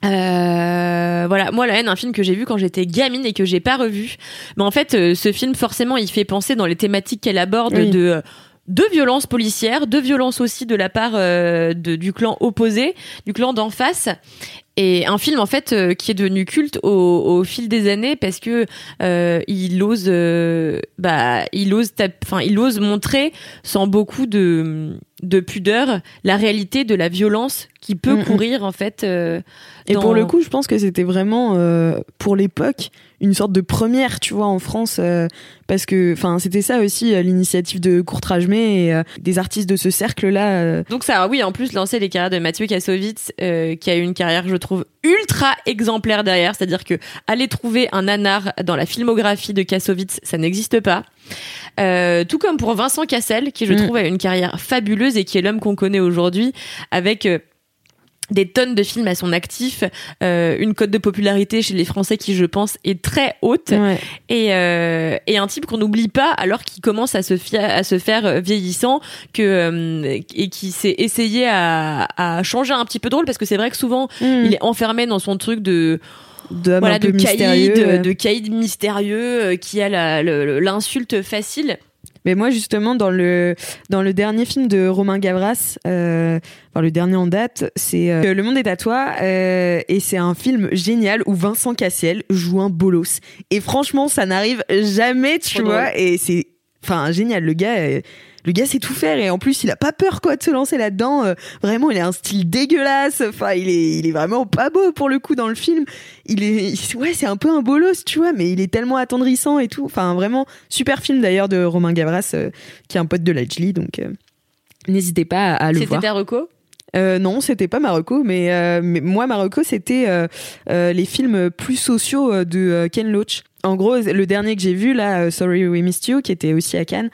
Euh, voilà, moi la haine, un film que j'ai vu quand j'étais gamine et que j'ai pas revu. Mais en fait, euh, ce film forcément, il fait penser dans les thématiques qu'elle aborde Oui. de euh, de violences policières, de violences aussi de la part euh, de, du clan opposé, du clan d'en face. Et un film en fait euh, qui est devenu culte au, au fil des années parce que euh, il ose, bah, il ose, enfin, il ose montrer sans beaucoup de de pudeur la réalité de la violence qui peut Mm, mm. courir en fait. Et pour le coup, je pense que c'était vraiment pour l'époque une sorte de première, tu vois, en France, euh, parce que, enfin, c'était ça aussi euh, l'initiative de Courtrajmé et euh, des artistes de ce cercle-là. euh, Donc ça, oui, en plus lancé les carrières de Mathieu Kassovitz, euh, qui a eu une carrière, je trouve, ultra exemplaire derrière. C'est-à-dire que aller trouver un nanar dans la filmographie de Kassovitz, ça n'existe pas. Euh, tout comme pour Vincent Cassel, qui je Mm. trouve a une carrière fabuleuse et qui est l'homme qu'on connaît aujourd'hui, avec euh, des tonnes de films à son actif, euh, une cote de popularité chez les Français qui, je pense, est très haute, Ouais. et, euh, et un type qu'on n'oublie pas alors qu'il commence à se, à se faire vieillissant, que euh, et qui s'est essayé à, à changer un petit peu de rôle parce que c'est vrai que souvent Mm. il est enfermé dans son truc de voilà de mystérieux. caïd, ouais. de caïd mystérieux euh, qui a l'insulte facile. Mais moi, justement, dans le, dans le dernier film de Romain Gavras, euh, enfin, le dernier en date, c'est euh, Le Monde est à toi. euh, et c'est un film génial où Vincent Cassiel joue un bolos. Et franchement, ça n'arrive jamais, tu Trop vois. Et c'est enfin génial. Le gars. Le gars sait tout faire et en plus il a pas peur quoi de se lancer là-dedans. Euh, vraiment, il a un style dégueulasse. Enfin, il est, il est vraiment pas beau pour le coup dans le film. Il est, ouais, c'est un peu un bolos, tu vois, mais il est tellement attendrissant et tout. Enfin, vraiment super film d'ailleurs de Romain Gavras, euh, qui est un pote de Lajli, donc euh, n'hésitez pas à, à le C'était voir. ta reco Euh, non, c'était pas Marocco, mais, euh, mais moi Marocco c'était euh, euh, les films plus sociaux euh, de euh, Ken Loach. En gros, le dernier que j'ai vu là, Sorry We Missed You, qui était aussi à Cannes,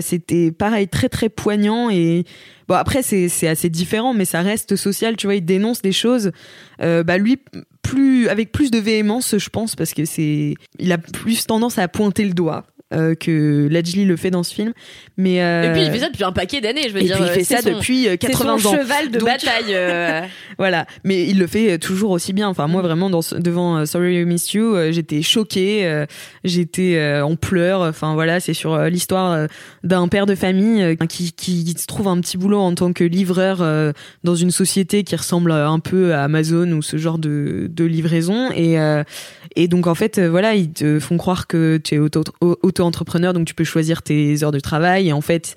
c'était pareil très très poignant et bon après c'est assez différent, mais ça reste social. Tu vois, il dénonce des choses. Bah lui plus avec plus de véhémence, je pense, parce que c'est il a plus tendance à pointer le doigt. Euh, que Lajli le fait dans ce film mais euh, Et puis il fait ça depuis un paquet d'années, je veux et dire. puis il fait c'est ça son- depuis euh, c'est 80 son ans cheval de Donc- bataille. euh, *laughs* voilà, mais il le fait toujours aussi bien. Enfin, moi vraiment dans ce- devant euh, Sorry I Missed You, euh, j'étais choquée, euh, j'étais euh, en pleurs. Enfin voilà, c'est sur euh, l'histoire euh, d'un père de famille euh, qui, qui se trouve un petit boulot en tant que livreur euh, dans une société qui ressemble un peu à Amazon ou ce genre de, de livraison. Et euh, et donc en fait, euh, voilà, ils te font croire que tu es auto- auto-entrepreneur, donc tu peux choisir tes heures de travail. Et en fait,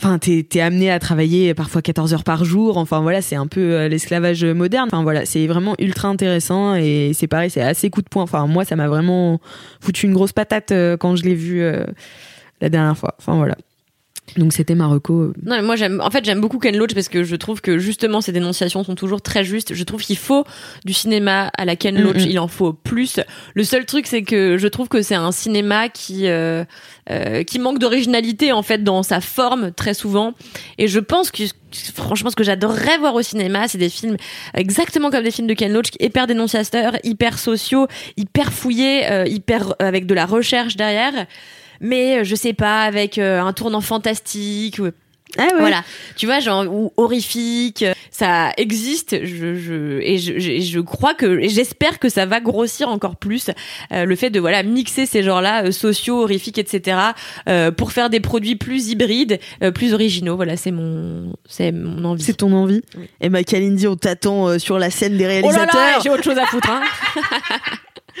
Enfin, t'es es amené à travailler parfois 14 heures par jour. Enfin voilà, c'est un peu euh, l'esclavage moderne. Enfin voilà, c'est vraiment ultra intéressant et c'est pareil, c'est assez coup de poing. Enfin moi, ça m'a vraiment foutu une grosse patate euh, quand je l'ai vu euh, la dernière fois. Enfin voilà. Donc c'était Marocco. Non, mais moi j'aime. En fait, j'aime beaucoup Ken Loach parce que je trouve que justement ces dénonciations sont toujours très justes. Je trouve qu'il faut du cinéma à la Ken Loach. Mhm. Il en faut plus. Le seul truc, c'est que je trouve que c'est un cinéma qui euh, euh, qui manque d'originalité en fait dans sa forme très souvent. Et je pense que franchement, ce que j'adorerais voir au cinéma, c'est des films exactement comme des films de Ken Loach, hyper dénonciateurs, hyper sociaux, hyper fouillés, euh, hyper avec de la recherche derrière. Mais euh, je sais pas, avec euh, un tournant fantastique. ou- Ah ouais. voilà, tu vois, genre ou horrifique, ça existe. Je, je et je, je, je crois que j'espère que ça va grossir encore plus euh, le fait de voilà mixer ces genres-là euh, sociaux, horrifiques, etc. euh, pour faire des produits plus hybrides, euh, plus originaux. Voilà, c'est mon c'est mon envie. C'est ton envie. Oui. Et bah Kalindi, on t'attend euh, sur la scène des Oh là réalisateurs. là, j'ai autre chose à foutre. Hein. *laughs*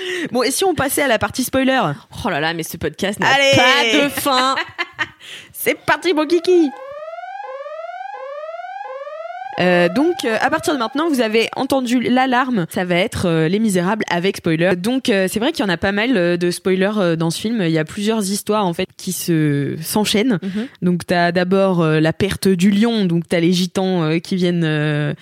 *laughs* bon, et si on passait à la partie spoiler oh là là, mais ce podcast n'a pas de fin. *laughs* C'est parti, mon kiki Euh, donc, euh, à partir de maintenant, vous avez entendu l'alarme. Ça va être euh, Les Misérables avec spoiler. Donc, c'est vrai qu'il y en a pas mal de spoilers dans ce film. Il y a plusieurs histoires en fait qui se s'enchaînent. Mhm. Donc, t'as d'abord la perte du lion. Donc, t'as les gitans qui viennent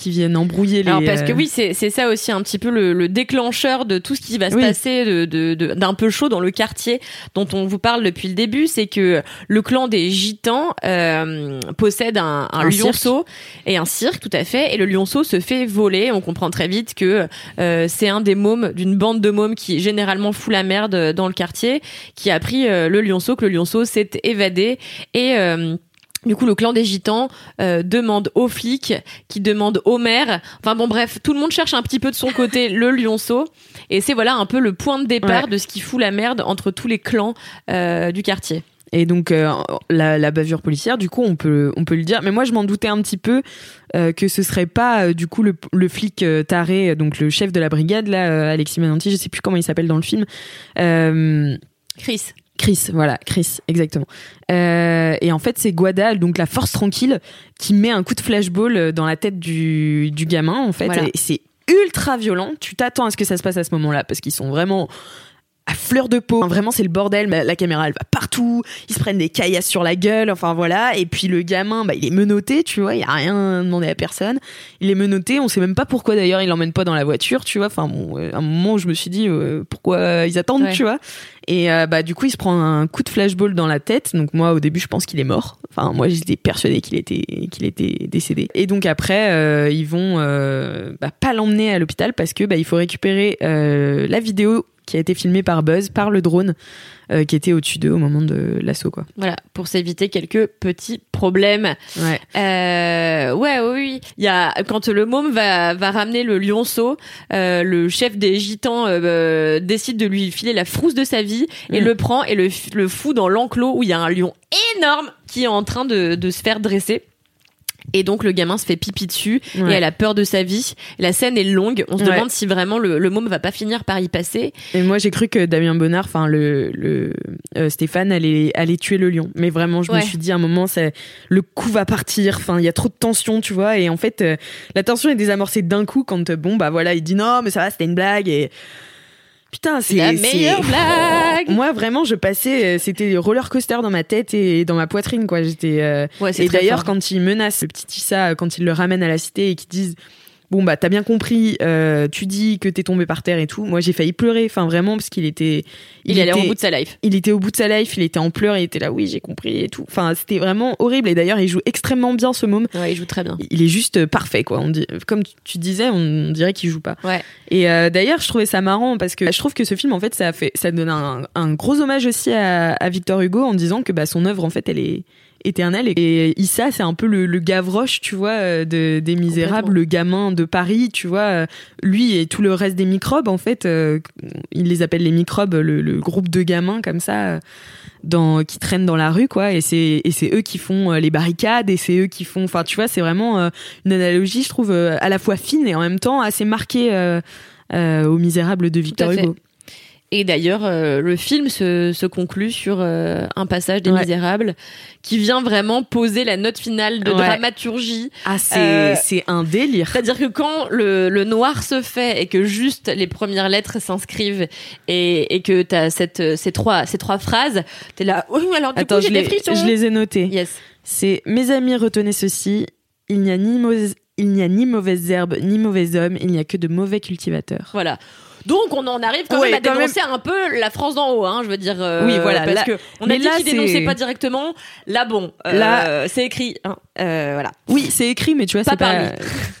qui viennent embrouiller les. Alors parce que euh, oui, c'est ça aussi un petit peu le, le déclencheur de tout ce qui va se Oui. passer de de- de- d'un peu chaud dans le quartier dont on vous parle depuis le début, c'est que le clan des gitans euh, possède un, un, Un lionceau et un cirque tout à fait, et le lionceau se fait voler. On comprend très vite que euh, c'est un des mômes d'une bande de mômes qui généralement fout la merde dans le quartier, qui a pris euh, le lionceau, que le lionceau s'est évadé et euh, du coup, le clan des gitans euh, demande aux flics, qui demandent au maire. Enfin bon, bref, tout le monde cherche un petit peu de son côté le lionceau. Et c'est voilà un peu le point de départ Ouais. de ce qui fout la merde entre tous les clans euh, du quartier. Et donc euh, la, la bavure policière, du coup, on peut on peut le dire. Mais moi, je m'en doutais un petit peu euh, que ce serait pas euh, du coup le, le flic taré, donc le chef de la brigade là, Alexis Mananti, je sais plus comment il s'appelle dans le film. Chris. Chris, voilà, Chris, exactement. Euh, et en fait, c'est Guada, donc la force tranquille, qui met un coup de flashball dans la tête du, du gamin, en fait. Voilà. Et c'est ultra violent. Tu t'attends à ce que ça se passe à ce moment-là, parce qu'ils sont vraiment à fleur de peau. Enfin, vraiment, c'est le bordel. La caméra, elle va partout. Ils se prennent des caillasses sur la gueule. Enfin, voilà. Et puis, le gamin, bah, il est menotté, tu vois. Il a rien demandé à personne. Il est menotté. On sait même pas pourquoi, d'ailleurs, il l'emmène pas dans la voiture, tu vois. Enfin, bon, euh, à un moment je me suis dit, euh, pourquoi ils attendent, Ouais. tu vois. Et euh, bah, du coup, il se prend un coup de flashball dans la tête. Donc, moi, au début, je pense qu'il est mort. Enfin, moi, j'étais persuadée qu'il était, qu'il était décédé. Et donc, après, euh, ils vont euh, bah, pas l'emmener à l'hôpital parce que bah, il faut récupérer euh, la vidéo qui a été filmée par Buzz, par le drone euh, qui était au-dessus d'eux au moment de l'assaut, quoi. Voilà, pour s'éviter quelques petits problèmes. Ouais. Euh, ouais, oui, oui. Il y a quand le môme va va ramener le lionceau, euh, le chef des gitans euh, euh, décide de lui filer la frousse de sa vie et Mm. le prend et le le fout dans l'enclos où il y a un lion énorme qui est en train de de se faire dresser. Et donc le gamin se fait pipi dessus et elle a peur de sa vie. La scène est longue. On se Ouais. demande si vraiment le, le môme va pas finir par y passer. Et moi, j'ai cru que Damien Bonnard, enfin le, le euh, Stéphane, allait, allait tuer le lion. Mais vraiment, je me suis dit à un moment, c'est le coup va partir. Enfin, il y a trop de tension, tu vois. Et en fait, euh, la tension est désamorcée d'un coup quand euh, bon bah voilà, il dit non, mais ça va, c'était une blague. Et putain, c'est La meilleure blague. Moi, vraiment, je passais, euh, c'était roller coaster dans ma tête et dans ma poitrine, quoi. J'étais. euh, Ouais, c'est et d'ailleurs, quand ils menacent le petit Issa, quand ils le ramènent à la cité et qu'ils disent Bon, bah, t'as bien compris, euh, tu dis que t'es tombé par terre et tout. Moi, j'ai failli pleurer, enfin, vraiment, parce qu'il était. il, allé était, au bout de sa life. Il était au bout de sa life, il était en pleurs, il était là, oui, j'ai compris et tout. Enfin, c'était vraiment horrible. Et d'ailleurs, il joue extrêmement bien ce môme. Ouais, il joue très bien. Il est juste parfait, quoi. On dit, comme tu disais, on dirait qu'il joue pas. Ouais. Et euh, d'ailleurs, je trouvais ça marrant parce que je trouve que ce film, en fait, ça a fait, ça donne un, un gros hommage aussi à, à Victor Hugo en disant que bah, son œuvre, en fait, elle est Et Issa, c'est un peu le, le Gavroche, tu vois, euh, de, des Misérables, le gamin de Paris, tu vois. euh, Lui et tout le reste des microbes, en fait, euh, il les appelle les microbes, le, le groupe de gamins comme ça. euh, dans, qui traînent dans la rue quoi et c'est et c'est eux qui font les barricades et c'est eux qui font enfin tu vois c'est vraiment euh, une analogie je trouve euh, à la fois fine et en même temps assez marquée euh, euh, aux Misérables de Victor. Hugo Et d'ailleurs, euh, le film se, se conclut sur euh, un passage des Ouais. Misérables qui vient vraiment poser la note finale de Ouais. dramaturgie. ah c'est Euh, un délire C'est-à-dire que quand le, le noir se fait et que juste les premières lettres s'inscrivent et, et que t'as cette ces trois ces trois phrases, t'es là. Alors du attends coup j'ai des les, frissons. je les ai notés Yes. c'est mes amis retenez ceci il n'y a ni mauvaise il n'y a ni mauvaises herbes ni mauvais hommes il n'y a que de mauvais cultivateurs Voilà. Donc on en arrive quand Ouais, même à quand dénoncer un peu la France d'en haut, hein, je veux dire. euh, Oui, voilà, Parce là- que on a dit là, qu'il c'est- dénonçait pas directement. Là, bon, euh, Là- c'est écrit. Hein, euh, voilà. oui c'est écrit mais tu vois Pas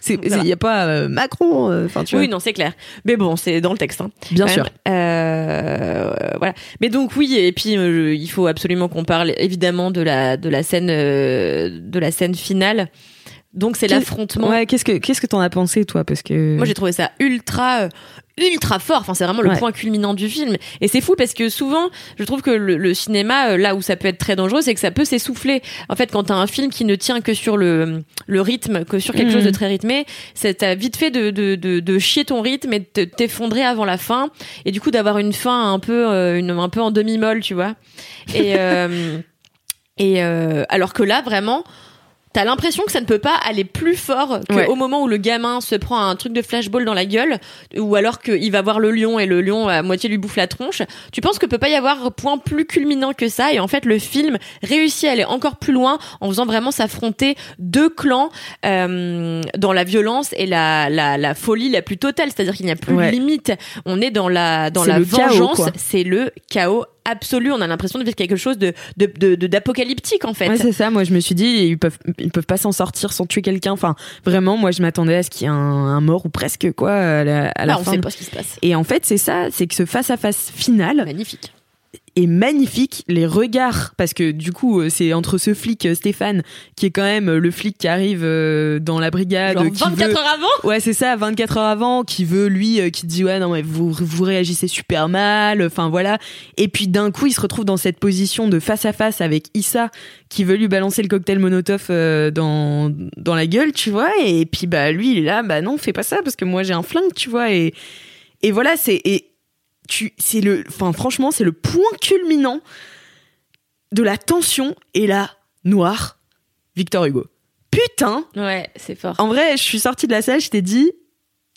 c'est pas *laughs* il y a pas euh, Macron enfin tu Oui, vois non, c'est clair. Mais bon, c'est dans le texte. Hein. bien sûr. Euh, voilà. Mais donc oui, et puis il faut absolument qu'on parle évidemment de la de la scène de la scène finale. Donc c'est l'affrontement. ouais qu'est-ce que qu'est-ce que t'en as pensé toi? Parce que Moi j'ai trouvé ça ultra euh, ultra fort. Enfin c'est vraiment le Ouais. point culminant du film. Et c'est fou parce que souvent je trouve que le, le cinéma euh, là où ça peut être très dangereux c'est que ça peut s'essouffler. En fait quand t'as un film qui ne tient que sur le le rythme, que sur quelque chose de très rythmé, c'est t'as vite fait de, de, de, de chier ton rythme et de te- t'effondrer avant la fin et du coup d'avoir une fin un peu euh, une un peu en demi molle tu vois. Et euh, *laughs* et euh, alors que là vraiment T'as l'impression que ça ne peut pas aller plus fort qu'au Ouais. moment où le gamin se prend un truc de flashball dans la gueule, ou alors qu'il va voir le lion et le lion à moitié lui bouffe la tronche. Tu penses que peut pas y avoir point plus culminant que ça, et en fait le film réussit à aller encore plus loin en faisant vraiment s'affronter deux clans euh, dans la violence et la, la, la folie la plus totale, c'est-à-dire qu'il n'y a plus Ouais. de limite. On est dans la dans la vengeance, c'est le chaos absolu. On a l'impression de vivre quelque chose de d'apocalyptique en fait. Ouais, c'est ça. Moi, je me suis dit, ils peuvent, ils peuvent pas s'en sortir sans tuer quelqu'un. Enfin, vraiment, moi, je m'attendais à ce qu'il y ait un, un mort ou presque, quoi, à la, à la Là, on fin. sait pas ce qui se passe. Et en fait, c'est ça, c'est que ce face-à-face final Magnifique. Est magnifique. Les regards, parce que du coup, euh, c'est entre ce flic, euh, Stéphane, qui est quand même euh, le flic qui arrive dans la brigade, Genre qui 24 veut- heures avant? Ouais, c'est ça, 24 heures avant, qui veut, lui, qui dit, ouais, non, mais vous, vous réagissez super mal, enfin voilà. Et puis d'un coup, il se retrouve dans cette position de face à face avec Issa, qui veut lui balancer le cocktail Molotov euh, dans, dans la gueule, tu vois. Et puis, bah, lui, il est là, bah non, fais pas ça, parce que moi, j'ai un flingue, tu vois. Et, et voilà, c'est, et tu, c'est le, enfin, franchement, c'est le point culminant de la tension, et là, noir, Victor Hugo. Putain! Ouais, c'est fort. En vrai, je suis sortie de la salle, je t'ai dit,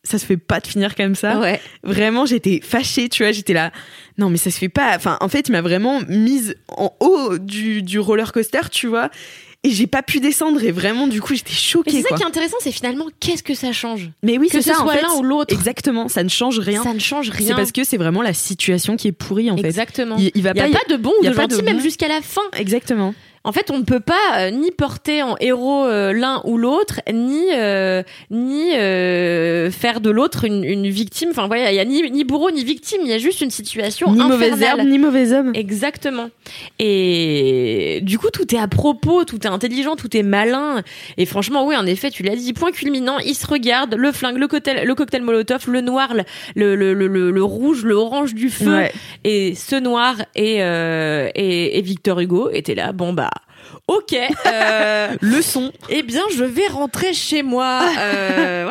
ça se fait pas de finir comme ça. Ouais. Vraiment, j'étais fâchée, tu vois, j'étais là. Non, mais ça se fait pas. Enfin, en fait, il m'a vraiment mise en haut du, du roller coaster, tu vois. Et j'ai pas pu descendre. Et vraiment, du coup, j'étais choquée. c'est ça quoi. qui est intéressant, c'est finalement qu'est-ce que ça change Mais oui, Que c'est ce ça. soit l'un ou l'autre. Exactement. Ça ne change rien. Ça ne change rien. C'est parce que c'est vraiment la situation qui est pourrie, en fait. Exactement. Il, il va Il n'y a pas. pas de bon y ou a de pas de gentil, même bon. jusqu'à la fin. Exactement. En fait, on ne peut pas euh, ni porter en héros euh, l'un ou l'autre, ni euh, ni euh, faire de l'autre une, une victime. Enfin, voilà, il y a ni, ni bourreau ni victime. Il y a juste une situation Ni mauvais infernale. herbe, ni mauvais homme. Exactement. Et du coup, tout est à propos, tout est intelligent, tout est malin. Et franchement, oui, en effet, tu l'as dit, point culminant, ils se regardent, le flingue, le cocktail, le cocktail Molotov, le noir, le, le, le, le, le rouge, le orange du feu. Ouais. Et ce noir et, euh, et, et Victor Hugo étaient là. Bon, bah. Ok, euh, *laughs* Leçon. eh bien, je vais rentrer chez moi. Euh,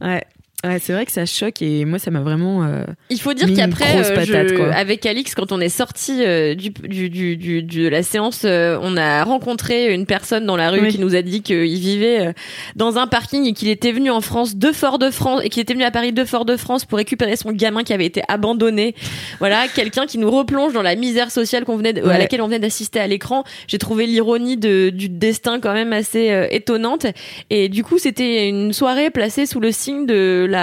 voilà. Ouais. Ouais, c'est vrai que ça choque et moi, ça m'a vraiment. euh, Il faut dire qu'après, euh, avec Alix, quand on est sorti euh, du, du, du, du- de la séance, on a rencontré une personne dans la rue Oui. qui nous a dit qu'il vivait dans un parking et qu'il était venu en France de Fort-de-France et qu'il était venu à Paris de Fort-de-France pour récupérer son gamin qui avait été abandonné. Voilà, quelqu'un qui nous replonge dans la misère sociale qu'on venait de- à laquelle on venait d'assister à l'écran. J'ai trouvé l'ironie de, du destin quand même assez étonnante. Et du coup, c'était une soirée placée sous le signe de la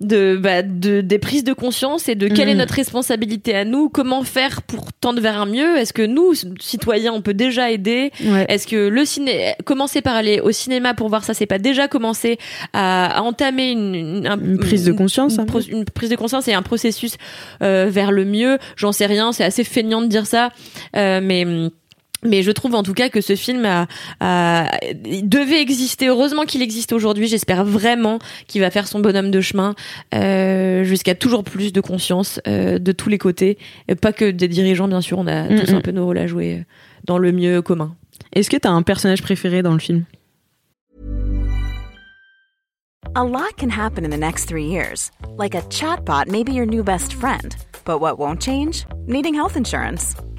de, bah, de des prises de conscience et de quelle est Mhm. notre responsabilité à nous, comment faire pour tendre vers un mieux? Est-ce que nous, citoyens, on peut déjà aider? Ouais. Est-ce que le ciné, commencer par aller au cinéma pour voir ça, c'est pas déjà commencer à, à entamer une, une, un- Une prise de conscience, une, pro- une prise de conscience et un processus euh, vers le mieux. J'en sais rien, c'est assez feignant de dire ça, euh, mais mais je trouve en tout cas que ce film a, devait exister. Heureusement qu'il existe aujourd'hui. J'espère vraiment qu'il va faire son bonhomme de chemin euh, jusqu'à toujours plus de conscience euh, de tous les côtés. Et pas que des dirigeants, bien sûr. On a Mm, tous mm. un peu nos rôles à jouer dans le mieux commun. Est-ce que t'as un personnage préféré dans le film? A lot can happen in the next three years. Like a chatbot may be your new best friend. But what won't change? Needing health insurance.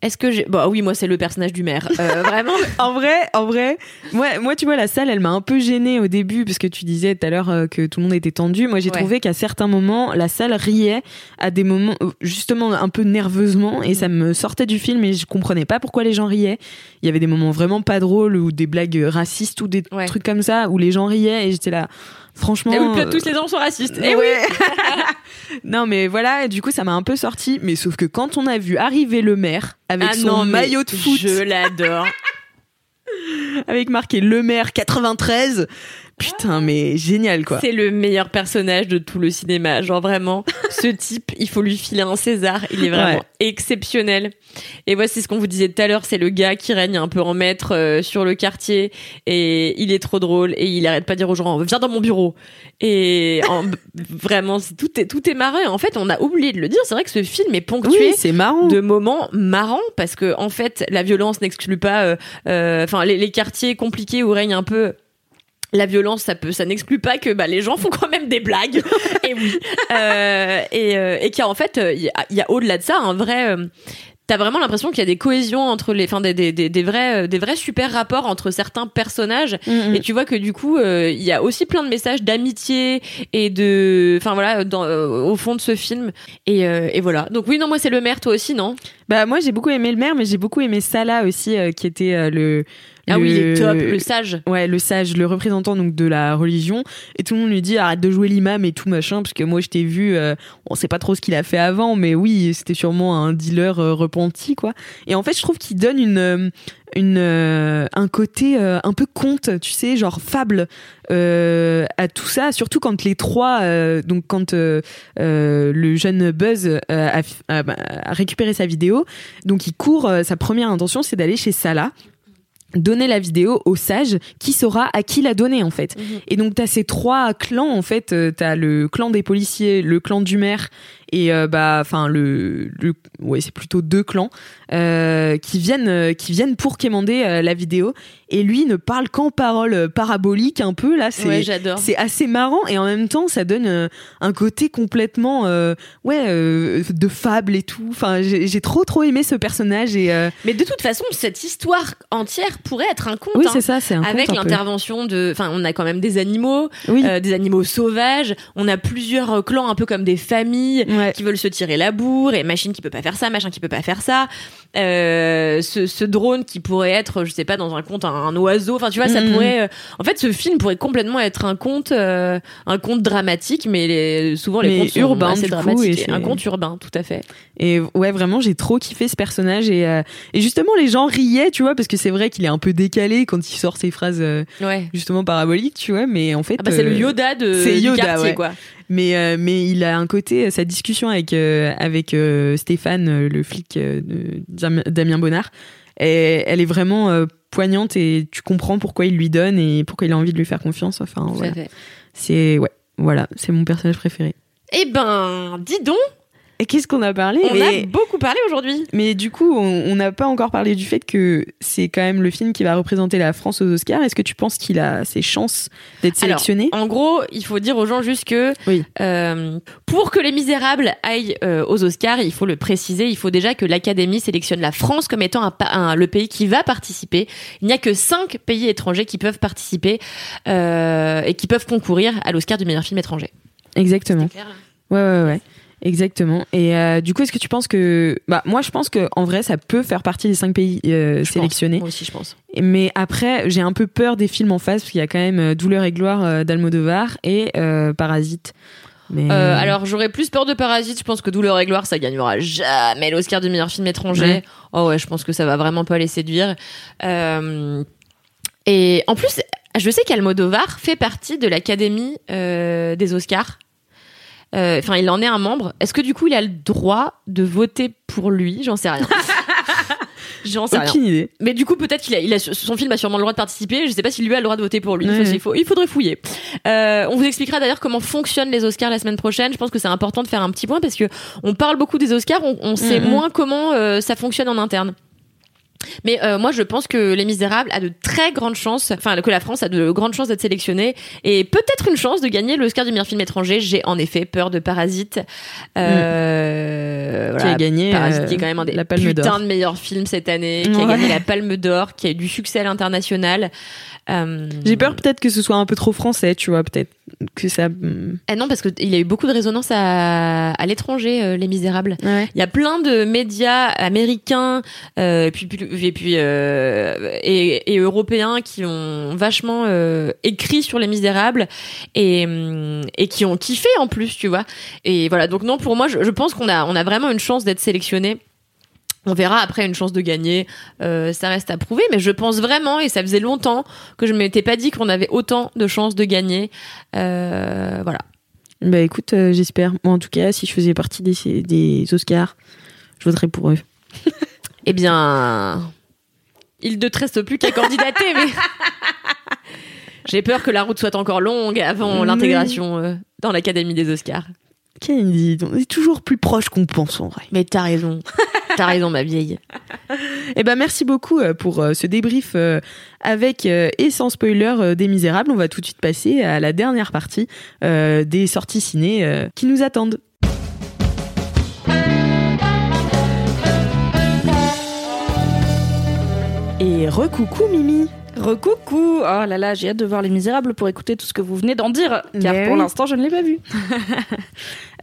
Est-ce que j'ai bah oui moi c'est le personnage du maire Euh, *laughs* vraiment En vrai, en vrai, moi, moi, tu vois, la salle, elle m'a un peu gênée au début, parce que tu disais tout à l'heure euh, que tout le monde était tendu. Moi, j'ai Ouais. trouvé qu'à certains moments, la salle riait à des moments, euh, justement, un peu nerveusement, et ça me sortait du film, et je comprenais pas pourquoi les gens riaient. Il y avait des moments vraiment pas drôles, ou des blagues racistes, ou des Ouais. trucs comme ça, où les gens riaient, et j'étais là, franchement. Et oui, euh, tous les gens sont racistes. Eh oui. *laughs* non mais voilà, et du coup ça m'a un peu sorti. Mais sauf que quand on a vu arriver le maire avec Ah son non, maillot de foot, je l'adore. *laughs* avec marqué le maire 93, putain mais génial quoi. C'est le meilleur personnage de tout le cinéma. Genre vraiment, ce *laughs* type, il faut lui filer un César. Il est vraiment Ouais. exceptionnel. Et c'est ce qu'on vous disait tout à l'heure. C'est le gars qui règne un peu en maître euh, sur le quartier. Et il est trop drôle. Et il arrête pas de dire aux gens, viens dans mon bureau. Et en- *laughs* vraiment, tout est, tout est marrant. En fait, on a oublié de le dire. C'est vrai que ce film est ponctué Oui, c'est marrant. de moments marrants parce que en fait la violence n'exclut pas euh, euh, enfin les, les quartiers compliqués où règne un peu la violence, ça peut, ça n'exclut pas que bah, les gens font quand même des blagues. *laughs* et oui, euh, et, euh, et qu'il y a en fait, euh, il y a, il y a au-delà de ça un vrai. euh, T'as vraiment l'impression qu'il y a des cohésions entre les, enfin des, des, des, des vrais, euh, des vrais super rapports entre certains personnages. Mm, mm. Et tu vois que du coup, il y a aussi plein de messages d'amitié et de, enfin voilà, dans, au fond de ce film. Et, euh, et voilà. Donc oui, non, moi c'est le maire, toi aussi, non? Bah moi j'ai beaucoup aimé le maire, mais j'ai beaucoup aimé Salah aussi, qui était le. Ah oui, il est le- top, le sage. Ouais, le sage, le représentant donc de la religion, et tout le monde lui dit arrête de jouer l'imam et tout machin, parce que moi je t'ai vu, euh, on sait pas trop ce qu'il a fait avant, mais oui, c'était sûrement un dealer euh, repenti quoi. Et en fait, je trouve qu'il donne une euh, une euh, un côté euh, un peu conte, tu sais, genre fable euh, à tout ça, surtout quand les trois, euh, donc quand euh, euh, le jeune Buzz euh, a, a- a récupéré sa vidéo, donc il court, euh, sa première intention c'est d'aller chez Salah donner la vidéo au sage qui saura à qui la donner en fait. Et donc t'as ces trois clans en fait, euh, t'as le clan des policiers, le clan du maire et euh, bah enfin le, le ouais c'est plutôt deux clans euh, qui viennent euh, qui viennent pour quémander la vidéo et lui ne parle qu'en paroles paraboliques un peu là c'est Ouais, c'est assez marrant et en même temps ça donne un côté complètement euh, ouais euh, de fable et tout enfin j'ai trop trop aimé ce personnage et euh, Mais de toute façon, cette histoire entière pourrait être un conte. oui hein. c'est ça c'est un Avec l'intervention de, enfin, on a quand même des animaux, oui euh, des animaux sauvages. On a plusieurs clans, un peu comme des familles ouais. qui veulent se tirer la bourre et machine qui peut pas faire ça, machin qui peut pas faire ça. Euh, ce, ce drone qui pourrait être, je sais pas, dans un conte un, un oiseau. Enfin, tu vois, ça Mhm. pourrait. euh, en fait, ce film pourrait complètement être un conte, euh, un conte dramatique, mais les- souvent les Mais contes sont urbain, assez du coup, dramatiques. et c'est- un conte urbain, tout à fait. Et ouais, vraiment, j'ai trop kiffé ce personnage. Et, et justement, les gens riaient, tu vois, parce que c'est vrai qu'il est un peu décalé quand il sort ses phrases Ouais. justement paraboliques, tu vois. Mais en fait. Ah bah c'est le Yoda de c'est Yoda, quartier, ouais. quoi. Mais, euh, mais il a un côté, sa discussion avec, euh, avec euh, Stéphane, euh, le flic euh, Damien Bonnard, et, elle est vraiment euh, poignante et tu comprends pourquoi il lui donne et pourquoi il a envie de lui faire confiance. Enfin, voilà. C'est ouais, voilà, c'est mon personnage préféré. Eh ben, dis donc, Et qu'est-ce qu'on a parlé on mais... a beaucoup parlé aujourd'hui. Mais du coup, on n'a pas encore parlé du fait que c'est quand même le film qui va représenter la France aux Oscars. Est-ce que tu penses qu'il a ses chances d'être sélectionné? En gros, il faut dire aux gens juste que Oui. euh, pour que Les Misérables aillent euh, aux Oscars, il faut le préciser, il faut déjà que l'Académie sélectionne la France comme étant un, pa- un- le pays qui va participer. Il n'y a que cinq pays étrangers qui peuvent participer euh, et qui peuvent concourir à l'Oscar du meilleur film étranger. Exactement. Ouais, ouais, ouais. Exactement. Et euh, du coup, est-ce que tu penses que, bah, moi, je pense que en vrai, ça peut faire partie des cinq pays euh, sélectionnés. pense. Moi aussi, je pense. Mais après, j'ai un peu peur des films en face parce qu'il y a quand même euh, Douleur et gloire d'Almodovar et Parasite. Mais Euh, alors j'aurais plus peur de Parasite. Je pense que Douleur et gloire, ça gagnera jamais l'Oscar du meilleur film étranger. Ouais. Oh ouais, je pense que ça va vraiment pas les séduire. Euh, et en plus, je sais qu'Almodovar fait partie de l'Académie euh, des Oscars. Euh, Enfin, il en est un membre. Est-ce que du coup, il a le droit de voter pour lui? J'en sais rien. *laughs* J'en sais rien. aucune idée. Mais du coup, peut-être qu'il a, il a, son film a sûrement le droit de participer. Je sais pas si lui a le droit de voter pour lui. Il faudrait fouiller. Euh, on vous expliquera d'ailleurs comment fonctionnent les Oscars la semaine prochaine. Je pense que c'est important de faire un petit point parce que on parle beaucoup des Oscars, on, on sait Mhm. moins comment euh, ça fonctionne en interne. Mais euh, moi, je pense que Les Misérables a de très grandes chances, enfin que la France a de grandes chances d'être sélectionnée et peut-être une chance de gagner l'Oscar du meilleur film étranger. J'ai en effet peur de Parasite, euh, Qui voilà, a gagné Parasite euh, qui est quand même un des la Palme putains de meilleurs films cette année, qui a gagné la Palme d'Or, qui a eu du succès à l'international. Euh, J'ai peur peut-être que ce soit un peu trop français, tu vois, peut-être que ça. hmm, Ah non, parce qu'il a eu beaucoup de résonance à, à l'étranger, euh, Les Misérables. Ouais. Il y a plein de médias américains euh, et puis, et, puis, euh, et, et européens qui ont vachement écrit sur Les Misérables et, hum, et qui ont kiffé en plus, tu vois. Et voilà, donc non, pour moi, je, je pense qu'on a, on a vraiment une chance d'être sélectionné. On verra après une chance de gagner, euh, ça reste à prouver, mais je pense vraiment, et ça faisait longtemps que je m'étais pas dit qu'on avait autant de chances de gagner. Euh, voilà. Bah écoute, euh, j'espère. Moi, en tout cas, si je faisais partie des, des Oscars, je voterais pour eux. *laughs* Eh bien, il ne te reste plus qu'à candidater, mais *laughs* j'ai peur que la route soit encore longue avant l'intégration dans l'Académie des Oscars. Kennedy, on est toujours plus proche qu'on pense en vrai. Mais t'as raison, t'as raison, ma vieille. Eh ben merci beaucoup euh, pour euh, ce débrief euh, avec et sans spoiler des Misérables. On va tout de suite passer à la dernière partie des sorties ciné qui nous attendent. Et recoucou Mimi. Recoucou Oh là là, j'ai hâte de voir Les Misérables pour écouter tout ce que vous venez d'en dire, car Mais pour oui. l'instant, je ne l'ai pas vu. *laughs*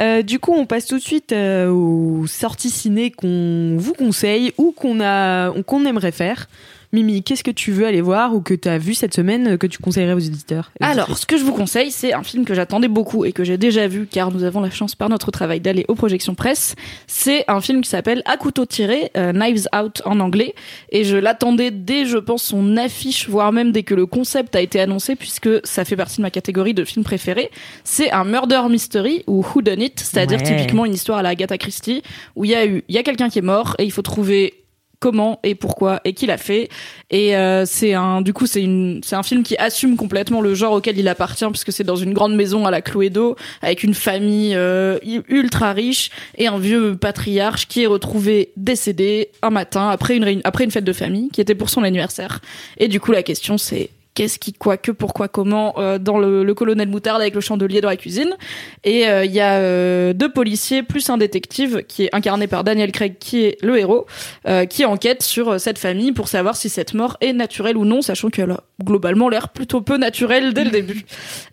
Euh, du coup, on passe tout de suite euh, aux sorties ciné qu'on vous conseille ou qu'on a qu'on aimerait faire. Mimi, qu'est-ce que tu veux aller voir ou que tu as vu cette semaine euh, que tu conseillerais aux éditeurs Alors, ce que je vous conseille, c'est un film que j'attendais beaucoup et que j'ai déjà vu, car nous avons la chance par notre travail d'aller aux projections presse. C'est un film qui s'appelle À couteau tiré, euh, Knives Out en anglais, et je l'attendais dès, je pense, son affiche, voire même dès que le concept a été annoncé, puisque ça fait partie de ma catégorie de films préférés. C'est un murder mystery ou who done it, c'est-à-dire Ouais. typiquement une histoire à la Agatha Christie où il y a eu, il y a quelqu'un qui est mort et il faut trouver comment et pourquoi et qui l'a fait. Et euh, c'est un, du coup, c'est une, c'est un film qui assume complètement le genre auquel il appartient, puisque c'est dans une grande maison à la Cluedo, avec une famille euh, ultra riche et un vieux patriarche qui est retrouvé décédé un matin après une après une fête de famille qui était pour son anniversaire. Et du coup, la question c'est qu'est-ce qui, quoi, que, pourquoi, comment, euh, dans le, le colonel Moutarde avec le chandelier dans la cuisine. Et euh, il y a euh, deux policiers plus un détective qui est incarné par Daniel Craig, qui est le héros, euh, qui enquête sur euh, cette famille pour savoir si cette mort est naturelle ou non, sachant qu'elle a globalement l'air plutôt peu naturelle dès le début.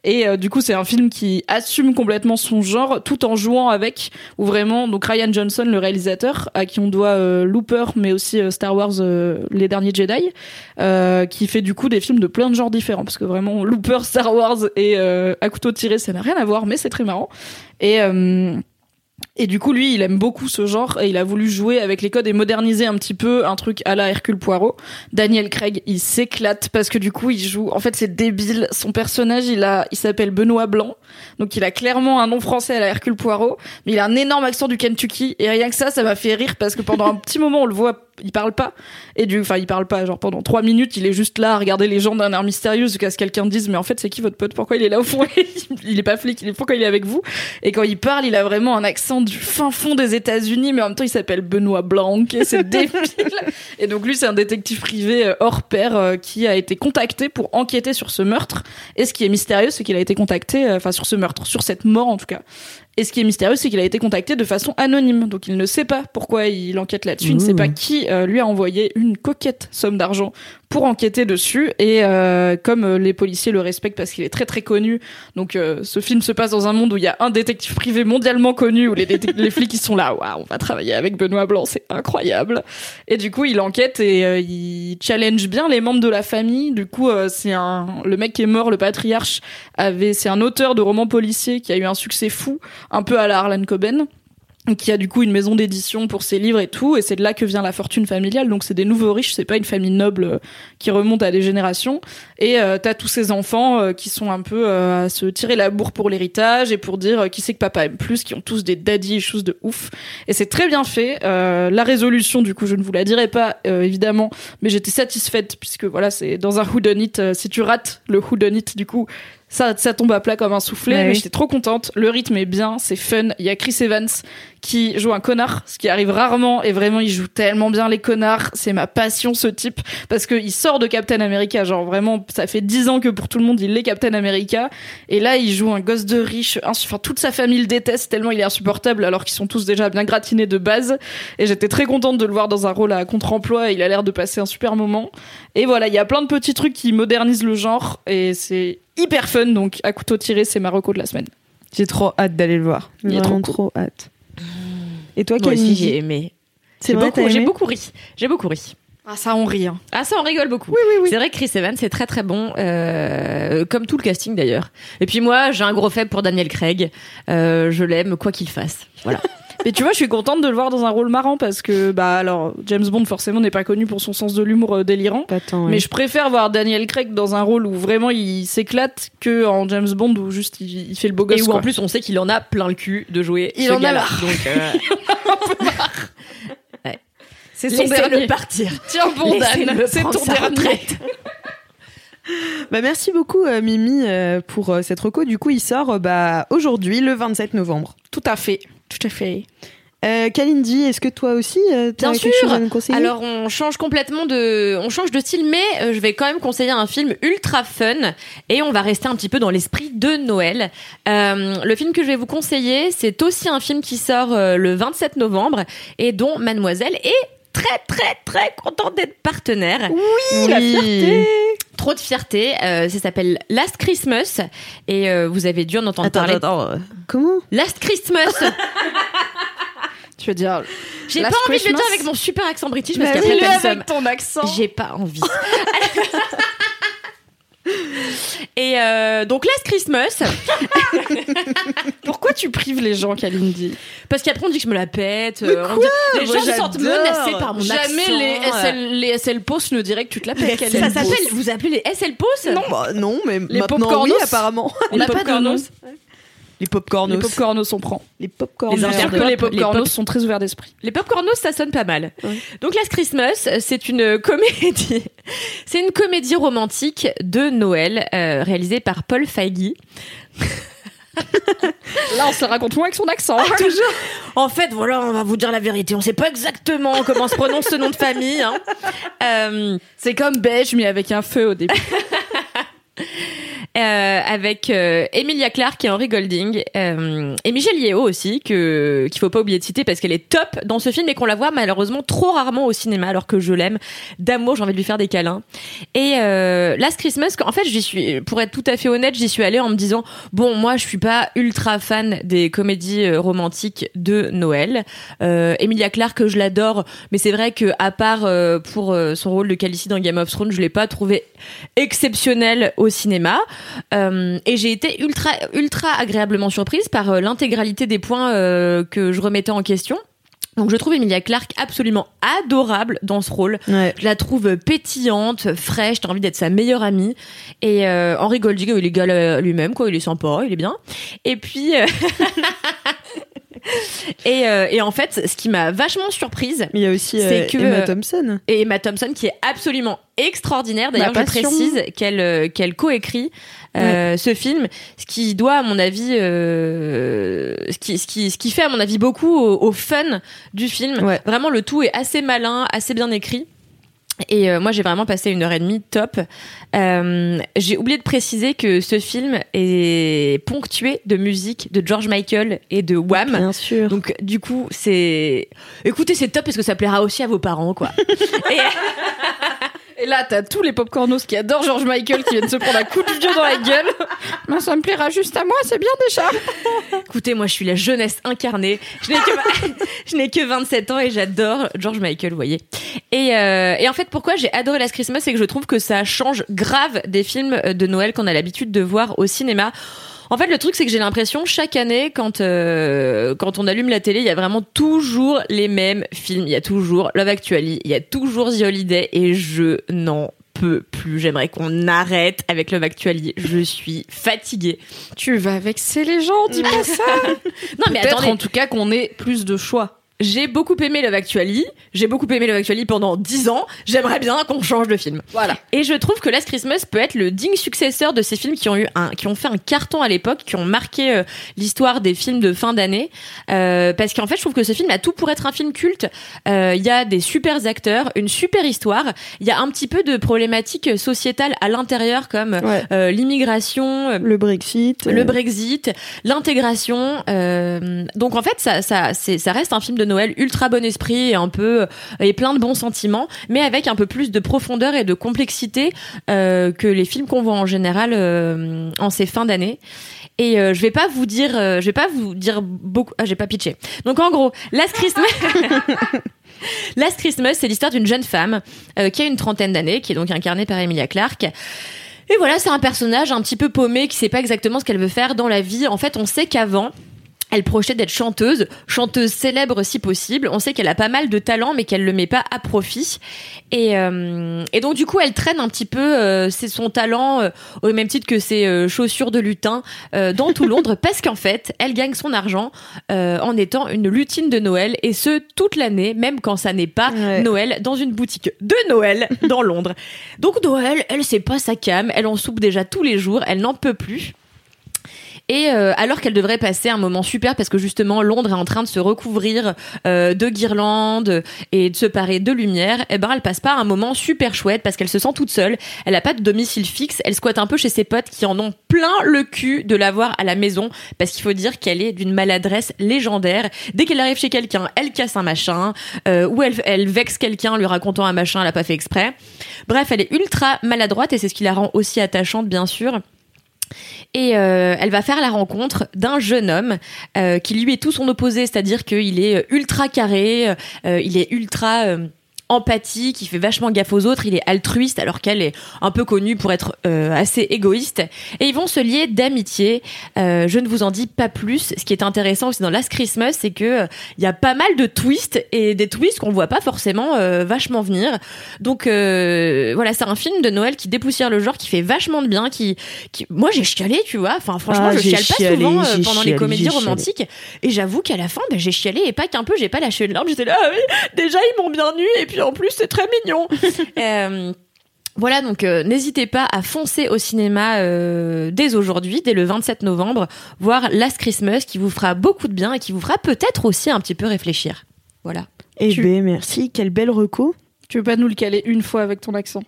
Et du coup, c'est un film qui assume complètement son genre, tout en jouant avec, ou vraiment, donc Ryan Johnson, le réalisateur, à qui on doit Looper, mais aussi Star Wars, les derniers Jedi, qui fait du coup des films de plein de genres différents, parce que vraiment, Looper, Star Wars et euh, à couteau tiré, ça n'a rien à voir, mais c'est très marrant. Et euh, et du coup, lui, il aime beaucoup ce genre et il a voulu jouer avec les codes et moderniser un petit peu un truc à la Hercule Poirot. Daniel Craig, il s'éclate parce que du coup, il joue. En fait, c'est débile. Son personnage, il a, il s'appelle Benoît Blanc, donc il a clairement un nom français à la Hercule Poirot, mais il a un énorme accent du Kentucky et rien que ça, ça m'a fait rire parce que pendant un petit moment, on le voit, il parle pas et du, enfin, il parle pas. Genre pendant trois minutes, il est juste là à regarder les gens d'un air mystérieux jusqu'à ce que quelqu'un dise, mais en fait, c'est qui votre pote? Pourquoi il est là au fond? *laughs* Il est pas flic. Il est pourquoi il est avec vous? Et quand il parle, il a vraiment un accent du fin fond des États-Unis, mais en même temps, il s'appelle Benoît Blanc et c'est débile. *laughs* Et donc lui, c'est un détective privé euh, hors pair euh, qui a été contacté pour enquêter sur ce meurtre. Et ce qui est mystérieux, c'est qu'il a été contacté, euh, enfin sur ce meurtre, sur cette mort en tout cas. Et ce qui est mystérieux, c'est qu'il a été contacté de façon anonyme. Donc il ne sait pas pourquoi il enquête là-dessus. Il ne sait pas qui euh, lui a envoyé une coquette somme d'argent pour enquêter dessus. Et euh, comme euh, les policiers le respectent parce qu'il est très très connu, donc euh, ce film se passe dans un monde où il y a un détective privé mondialement connu, où les, les flics ils sont là, waouh, on va travailler avec Benoît Blanc, c'est incroyable. Et du coup, il enquête et il challenge bien les membres de la famille. Du coup, c'est un le mec qui est mort, le patriarche, avait c'est un auteur de romans policiers qui a eu un succès fou, un peu à la Harlan Coben qui a du coup une maison d'édition pour ses livres et tout, et c'est de là que vient la fortune familiale. Donc c'est des nouveaux riches, c'est pas une famille noble euh, qui remonte à des générations. Et euh, t'as tous ces enfants euh, qui sont un peu à se tirer la bourre pour l'héritage et pour dire qui c'est que papa aime plus, qui ont tous des daddy issues de ouf. Et c'est très bien fait. La résolution, du coup, je ne vous la dirai pas évidemment, mais j'étais satisfaite puisque voilà, c'est dans un whodunit. Si tu rates le whodunit, du coup, ça, ça tombe à plat comme un soufflé, Ouais, mais oui. j'étais trop contente. Le rythme est bien, c'est fun. Il y a Chris Evans qui joue un connard, ce qui arrive rarement, et vraiment il joue tellement bien les connards. C'est ma passion ce type parce que il sort de Captain America, genre vraiment, ça fait dix ans que pour tout le monde il est Captain America, et là il joue un gosse de riche. Enfin toute sa famille le déteste tellement il est insupportable, alors qu'ils sont tous déjà bien gratinés de base. Et j'étais très contente de le voir dans un rôle à contre-emploi. et Il a l'air de passer un super moment. Et voilà, il y a plein de petits trucs qui modernisent le genre, et c'est hyper fun. Donc à couteau tiré, c'est ma reco de la semaine. J'ai trop hâte d'aller le voir. Il est Vraiment trop trop hâte. Et toi, Moi aussi, Kalindi j'ai aimé. C'est J'ai vrai, j'ai beaucoup ri. J'ai beaucoup ri. Ah ça on rit. Hein. Ah ça on rigole beaucoup. C'est vrai que Chris Evans c'est très très bon, euh, comme tout le casting d'ailleurs. Et puis moi j'ai un gros faible pour Daniel Craig. Euh, je l'aime quoi qu'il fasse. Voilà. *laughs* Mais tu vois, je suis contente de le voir dans un rôle marrant parce que, bah alors, James Bond forcément n'est pas connu pour son sens de l'humour euh, délirant. Pas tant, ouais. Mais je préfère voir Daniel Craig dans un rôle où vraiment il s'éclate que en James Bond où juste il, il fait le beau gosse. Et où quoi. en plus on sait qu'il en a plein le cul de jouer. Il ce en a marre. Donc euh, *laughs* c'est son laissez-le dernier. partir. *laughs* Tiens bon Dan, c'est ton dernier. retraite. *laughs* Bah, merci beaucoup, euh, Mimi, euh, pour euh, cette reco. Du coup, il sort euh, bah, aujourd'hui, le 27 novembre. Tout à fait, tout à fait. Euh, Kalindi, est-ce que toi aussi, euh, t'as Bien quelque sûr. chose à nous conseiller? Alors on change complètement de, on change de style, mais euh, je vais quand même conseiller un film ultra fun et on va rester un petit peu dans l'esprit de Noël. Le film que je vais vous conseiller, c'est aussi un film qui sort le 27 novembre et dont Mademoiselle est très très très contente d'être partenaire. oui, la fierté. Trop de fierté. Euh, ça s'appelle Last Christmas et euh, vous avez dû en entendre Attends, parler. attends, euh, comment Last Christmas. *laughs* Tu veux dire J'ai pas envie de le dire Christmas avec mon super accent british parce Bah qu'après avec ton accent. J'ai pas envie. *laughs* Et euh, donc Last Christmas, *laughs* Pourquoi tu prives les gens, Kalindi? Parce qu'après on dit que je me la pète. euh, on dit- les Moi, gens se sentent j'adore. menacés par mon Jamais accent. les euh. SL, les SL Post ne diraient que tu te la pètes. Kalindi. Ça s'appelle, vous appelez les SL Post? Non, bah, non, mais Les maintenant popcornos oui, apparemment. On n'a pas de popcornos. Les popcornos. Les popcornos, on prend. Les popcornos. Les Pop- les popcornos les pop- sont très ouverts d'esprit. Les popcornos, ça sonne pas mal. Ouais. Donc Last Christmas, c'est une comédie. *laughs* C'est une comédie romantique de Noël euh, réalisée par Paul Feig. *laughs* Là, on se raconte moins avec son accent. Toujours. En fait, voilà, on va vous dire la vérité. On sait pas exactement comment se prononce ce nom de famille. hein. Euh, C'est comme beige, mais avec un feu au début. *laughs* euh, avec euh, Emilia Clarke et Henry Golding. Euh, et Michelle Yeoh aussi que qu'il faut pas oublier de citer parce qu'elle est top dans ce film et qu'on la voit malheureusement trop rarement au cinéma alors que je l'aime. D'amour j'ai envie de lui faire des câlins. Et Last Christmas en fait j'y suis pour être tout à fait honnête j'y suis allée en me disant bon moi je suis pas ultra fan des comédies romantiques de Noël. Emilia Clarke je l'adore mais c'est vrai que à part pour son rôle de Khaleesi dans Game of Thrones je l'ai pas trouvé exceptionnel au cinéma Euh, et j'ai été ultra ultra agréablement surprise par euh, l'intégralité des points euh, que je remettais en question. Donc je trouve Emilia Clarke absolument adorable dans ce rôle. Ouais. Je la trouve pétillante, fraîche, t'as envie d'être sa meilleure amie. Et Henry Golding, il est égal à lui-même, quoi. Il est sympa, il est bien. Et puis... *laughs* euh, *laughs* et, euh, et en fait, ce qui m'a vachement surprise, il y a aussi C'est euh, que, Emma Thompson. et Emma Thompson qui est absolument extraordinaire. D'ailleurs, je précise qu'elle euh, qu'elle coécrit euh, ce film, ce qui doit, à mon avis, euh, ce qui ce qui ce qui fait à mon avis beaucoup au, au fun du film. Ouais. Vraiment, le tout est assez malin, assez bien écrit. Et euh, moi, j'ai vraiment passé une heure et demie top. Euh, j'ai oublié de préciser que ce film est ponctué de musique de George Michael et de Wham. Bien sûr. Donc du coup, c'est écoutez, c'est top parce que ça plaira aussi à vos parents quoi. *laughs* Et- Et là, t'as tous les popcornos qui adorent George Michael qui viennent se prendre un coup de vieux dans la gueule. Mais ça me plaira juste à moi, c'est bien déjà. écoutez, moi je suis la jeunesse incarnée. Je n'ai que *laughs* je n'ai que 27 ans et j'adore George Michael, vous voyez. Et, euh, et en fait, pourquoi j'ai adoré Last Christmas, c'est que je trouve que ça change grave des films de Noël qu'on a l'habitude de voir au cinéma. En fait, le truc, c'est que j'ai l'impression chaque année, quand euh, quand on allume la télé, il y a vraiment toujours les mêmes films. Il y a toujours Love Actually, il y a toujours The Holiday, et je n'en peux plus. J'aimerais qu'on arrête avec Love Actually. Je suis fatiguée. Tu vas vexer les gens, dis pas ça. *laughs* Non, mais attendez, en tout cas qu'on ait plus de choix. J'ai beaucoup aimé Love Actually. J'ai beaucoup aimé Love Actually pendant 10 ans. J'aimerais bien qu'on change de film. Voilà. Et je trouve que Last Christmas peut être le digne successeur de ces films qui ont eu un, qui ont fait un carton à l'époque, qui ont marqué euh, l'histoire des films de fin d'année. Euh, parce qu'en fait, je trouve que ce film a tout pour être un film culte. Euh, Il y a des super acteurs, une super histoire. Il y a un petit peu de problématiques sociétales à l'intérieur, comme Ouais. euh, l'immigration, Le Brexit. le Brexit, l'intégration. euh, donc en fait, ça, ça, ça reste un film de Noël ultra bon esprit et un peu et plein de bons sentiments, mais avec un peu plus de profondeur et de complexité euh, que les films qu'on voit en général euh, en ces fins d'année. Et euh, je vais pas vous dire, euh, je vais pas vous dire beaucoup. Ah, j'ai pas pitché. Donc en gros, Last Christmas. *laughs* Last Christmas, c'est l'histoire d'une jeune femme euh, qui a une trentaine d'années, qui est donc incarnée par Emilia Clarke. Et voilà, c'est un personnage un petit peu paumé qui sait pas exactement ce qu'elle veut faire dans la vie. En fait, on sait qu'avant, elle projetait d'être chanteuse, chanteuse célèbre si possible. On sait qu'elle a pas mal de talent, mais qu'elle le met pas à profit. Et, euh, et donc du coup, elle traîne un petit peu euh, c'est son talent euh, au même titre que ses euh, chaussures de lutin euh, dans tout Londres, *laughs* parce qu'en fait, elle gagne son argent euh, en étant une lutine de Noël, et ce toute l'année, même quand ça n'est pas Ouais. Noël, dans une boutique de Noël dans Londres. Donc Noël, elle c'est pas sa cam, elle en soupe déjà tous les jours, elle n'en peut plus. Et euh, alors qu'elle devrait passer un moment super parce que justement Londres est en train de se recouvrir euh, de guirlandes et de se parer de lumière, eh ben elle passe pas un moment super chouette parce qu'elle se sent toute seule. Elle a pas de domicile fixe, elle squatte un peu chez ses potes qui en ont plein le cul de la voir à la maison parce qu'il faut dire qu'elle est d'une maladresse légendaire. Dès qu'elle arrive chez quelqu'un, elle casse un machin euh, ou elle, elle vexe quelqu'un en lui racontant un machin, elle a pas fait exprès. Bref, elle est ultra maladroite et c'est ce qui la rend aussi attachante bien sûr. Et euh, elle va faire la rencontre d'un jeune homme euh, qui lui est tout son opposé, c'est-à-dire qu'il est ultra carré, euh, il est ultra empathie, qui fait vachement gaffe aux autres, il est altruiste alors qu'elle est un peu connue pour être euh, assez égoïste. Et ils vont se lier d'amitié. Euh, je ne vous en dis pas plus. Ce qui est intéressant aussi dans Last Christmas, c'est que euh, il y a pas mal de twists et des twists qu'on voit pas forcément vachement venir. Donc voilà, c'est un film de Noël qui dépoussière le genre, qui fait vachement de bien. Qui, qui... moi j'ai chialé, tu vois. Enfin franchement, Ah, je chiale pas chialé, souvent pendant les comédies chialé. romantiques. Et j'avoue qu'à la fin, bah, j'ai chialé et pas qu'un peu. J'ai pas lâché une larme. J'étais là, ah oui, déjà ils m'ont bien nu et puis en plus c'est très mignon. *laughs* Euh, voilà, donc euh, n'hésitez pas à foncer au cinéma euh, dès aujourd'hui, dès le 27 novembre, voir Last Christmas qui vous fera beaucoup de bien et qui vous fera peut-être aussi un petit peu réfléchir. Voilà. Eh Tu- ben merci, quelle belle reco. Tu veux pas nous le caler une fois avec ton accent?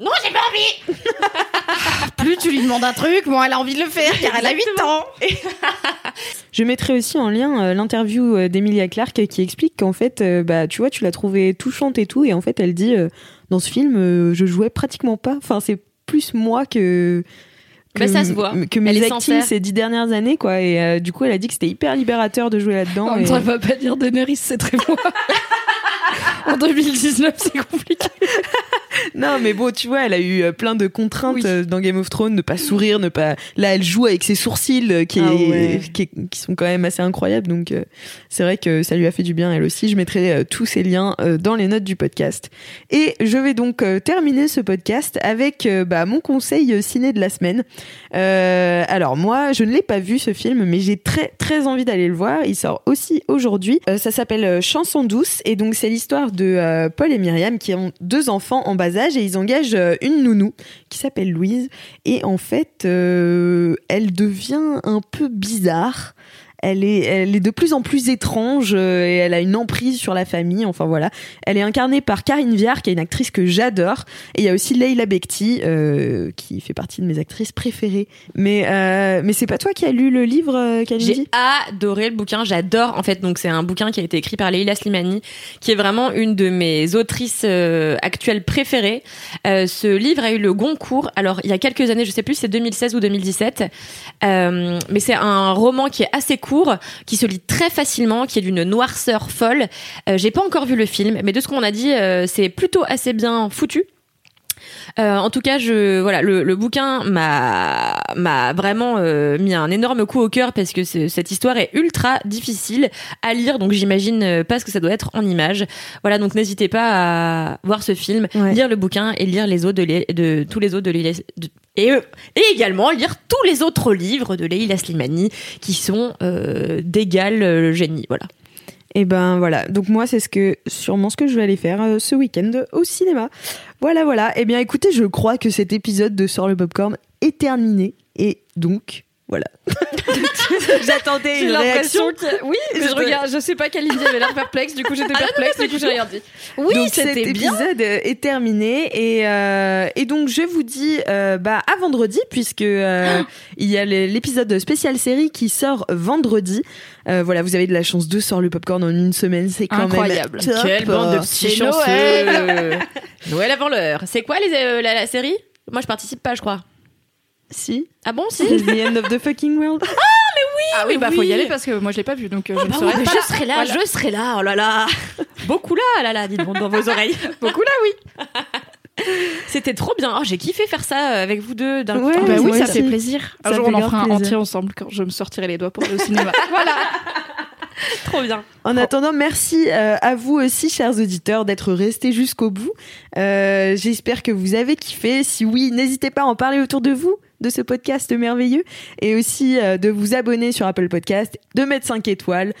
Non, j'ai pas envie *laughs* Plus tu lui demandes un truc, moins elle a envie de le faire car elle a 8 ans. *laughs* Je mettrai aussi en lien euh, l'interview euh, d'Emilia Clarke qui explique qu'en fait, euh, bah, tu vois, tu l'as trouvée touchante et tout, et en fait, elle dit euh, dans ce film, euh, je jouais pratiquement pas. Enfin, c'est plus moi que. que Bah, ça se voit. Que mes est acting sincère. ces dix dernières années, quoi. Et euh, du coup, elle a dit que c'était hyper libérateur de jouer là-dedans. On et- ne va pas dire Daenerys, c'est très *laughs* moi. En 2019, c'est compliqué. *laughs* Non, mais bon, tu vois, elle a eu euh, plein de contraintes Oui. euh, dans Game of Thrones, ne pas sourire, ne pas. Là, elle joue avec ses sourcils euh, qui, Ah ouais. qui, est- qui sont quand même assez incroyables. Donc, euh, c'est vrai que ça lui a fait du bien, elle aussi. Je mettrai euh, tous ces liens euh, dans les notes du podcast. Et je vais donc terminer ce podcast avec bah, mon conseil ciné de la semaine. Alors, moi, je ne l'ai pas vu ce film, mais j'ai très, très envie d'aller le voir. Il sort aussi aujourd'hui. Ça s'appelle Chanson douce. Et donc, c'est l'histoire de euh, Paul et Myriam qui ont deux enfants en bas âge et ils engagent euh, une nounou qui s'appelle Louise. Et en fait, euh, elle devient un peu bizarre. Elle est, elle est de plus en plus étrange euh, et elle a une emprise sur la famille. Enfin voilà. Elle est incarnée par Karine Viard, qui est une actrice que j'adore. Et il y a aussi Leila Bekti, euh, qui fait partie de mes actrices préférées. Mais, euh, mais c'est pas toi qui as lu le livre, euh, J'ai adoré le bouquin, j'adore en fait. Donc c'est un bouquin qui a été écrit par Leila Slimani, qui est vraiment une de mes autrices euh, actuelles préférées. Euh, ce livre a eu le Goncourt. Alors il y a quelques années, je sais plus, si c'est 2016 ou 2017, Euh, mais c'est un roman qui est assez court, qui se lit très facilement, qui est d'une noirceur folle. Euh, J'ai pas encore vu le film, mais de ce qu'on a dit, euh, c'est plutôt assez bien foutu. Euh, en tout cas, je voilà, le, le bouquin m'a m'a vraiment euh, mis un énorme coup au cœur parce que cette histoire est ultra difficile à lire, donc j'imagine euh, pas ce que ça doit être en images. Voilà, donc n'hésitez pas à voir ce film, Ouais. lire le bouquin et lire les autres de, tous les autres de Leila- de- et, et également lire tous les autres livres de Leila Slimani qui sont euh, d'égal génie. Voilà. Et ben voilà. Donc moi, c'est ce que sûrement ce que je vais aller faire euh, ce week-end au cinéma. Voilà, voilà. Eh bien, écoutez, je crois que cet épisode de Sort le popcorn est terminé. Et donc, voilà. *laughs* J'attendais une réaction. que oui, mais je Je- regarde, je sais pas quelle idée avait l'air perplexe, du coup j'étais perplexe, du coup j'ai rien dit. Oui, donc cet c'était bien. épisode euh, est terminé et, euh, et donc je vous dis euh, bah à vendredi puisque euh, il y a l'épisode spécial série qui sort vendredi. Euh, voilà, vous avez de la chance de sort le popcorn en une semaine, c'est quand Incroyable. même top. Quelle bande de petits chanceux Noël. Noël avant l'heure. C'est quoi les, euh, la, la série? Moi, je participe pas, je crois. Si, Ah bon, si *laughs* the end of the fucking world. Ah oui, bah oui. faut y aller parce que moi je l'ai pas vu donc euh, je ne Bah saurais oui, pas. je serai là, Voilà. je serai là. Oh là là, *laughs* beaucoup là, là là, dites donc dans vos oreilles. *laughs* Beaucoup là, oui. C'était trop bien. Oh, j'ai kiffé faire ça euh, avec vous deux d'un Ouais, coup. bah oui, moi ça aussi. fait plaisir. Un Ça jour on en fera un entier ensemble quand je me sortirai les doigts pour aller au cinéma. voilà. trop bien. En attendant, merci euh, à vous aussi, chers auditeurs, d'être restés jusqu'au bout. Euh, J'espère que vous avez kiffé. Si oui, n'hésitez pas à en parler autour de vous de ce podcast merveilleux et aussi euh, de vous abonner sur Apple Podcast, de mettre 5 étoiles.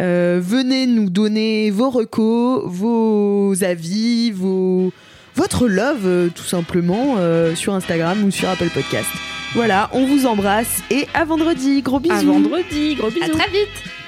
Euh, venez nous donner vos recos, vos avis, vos votre love euh, tout simplement euh, sur Instagram ou sur Apple Podcast. Voilà, on vous embrasse et à vendredi. Gros bisous. À vendredi, gros bisous. À très vite.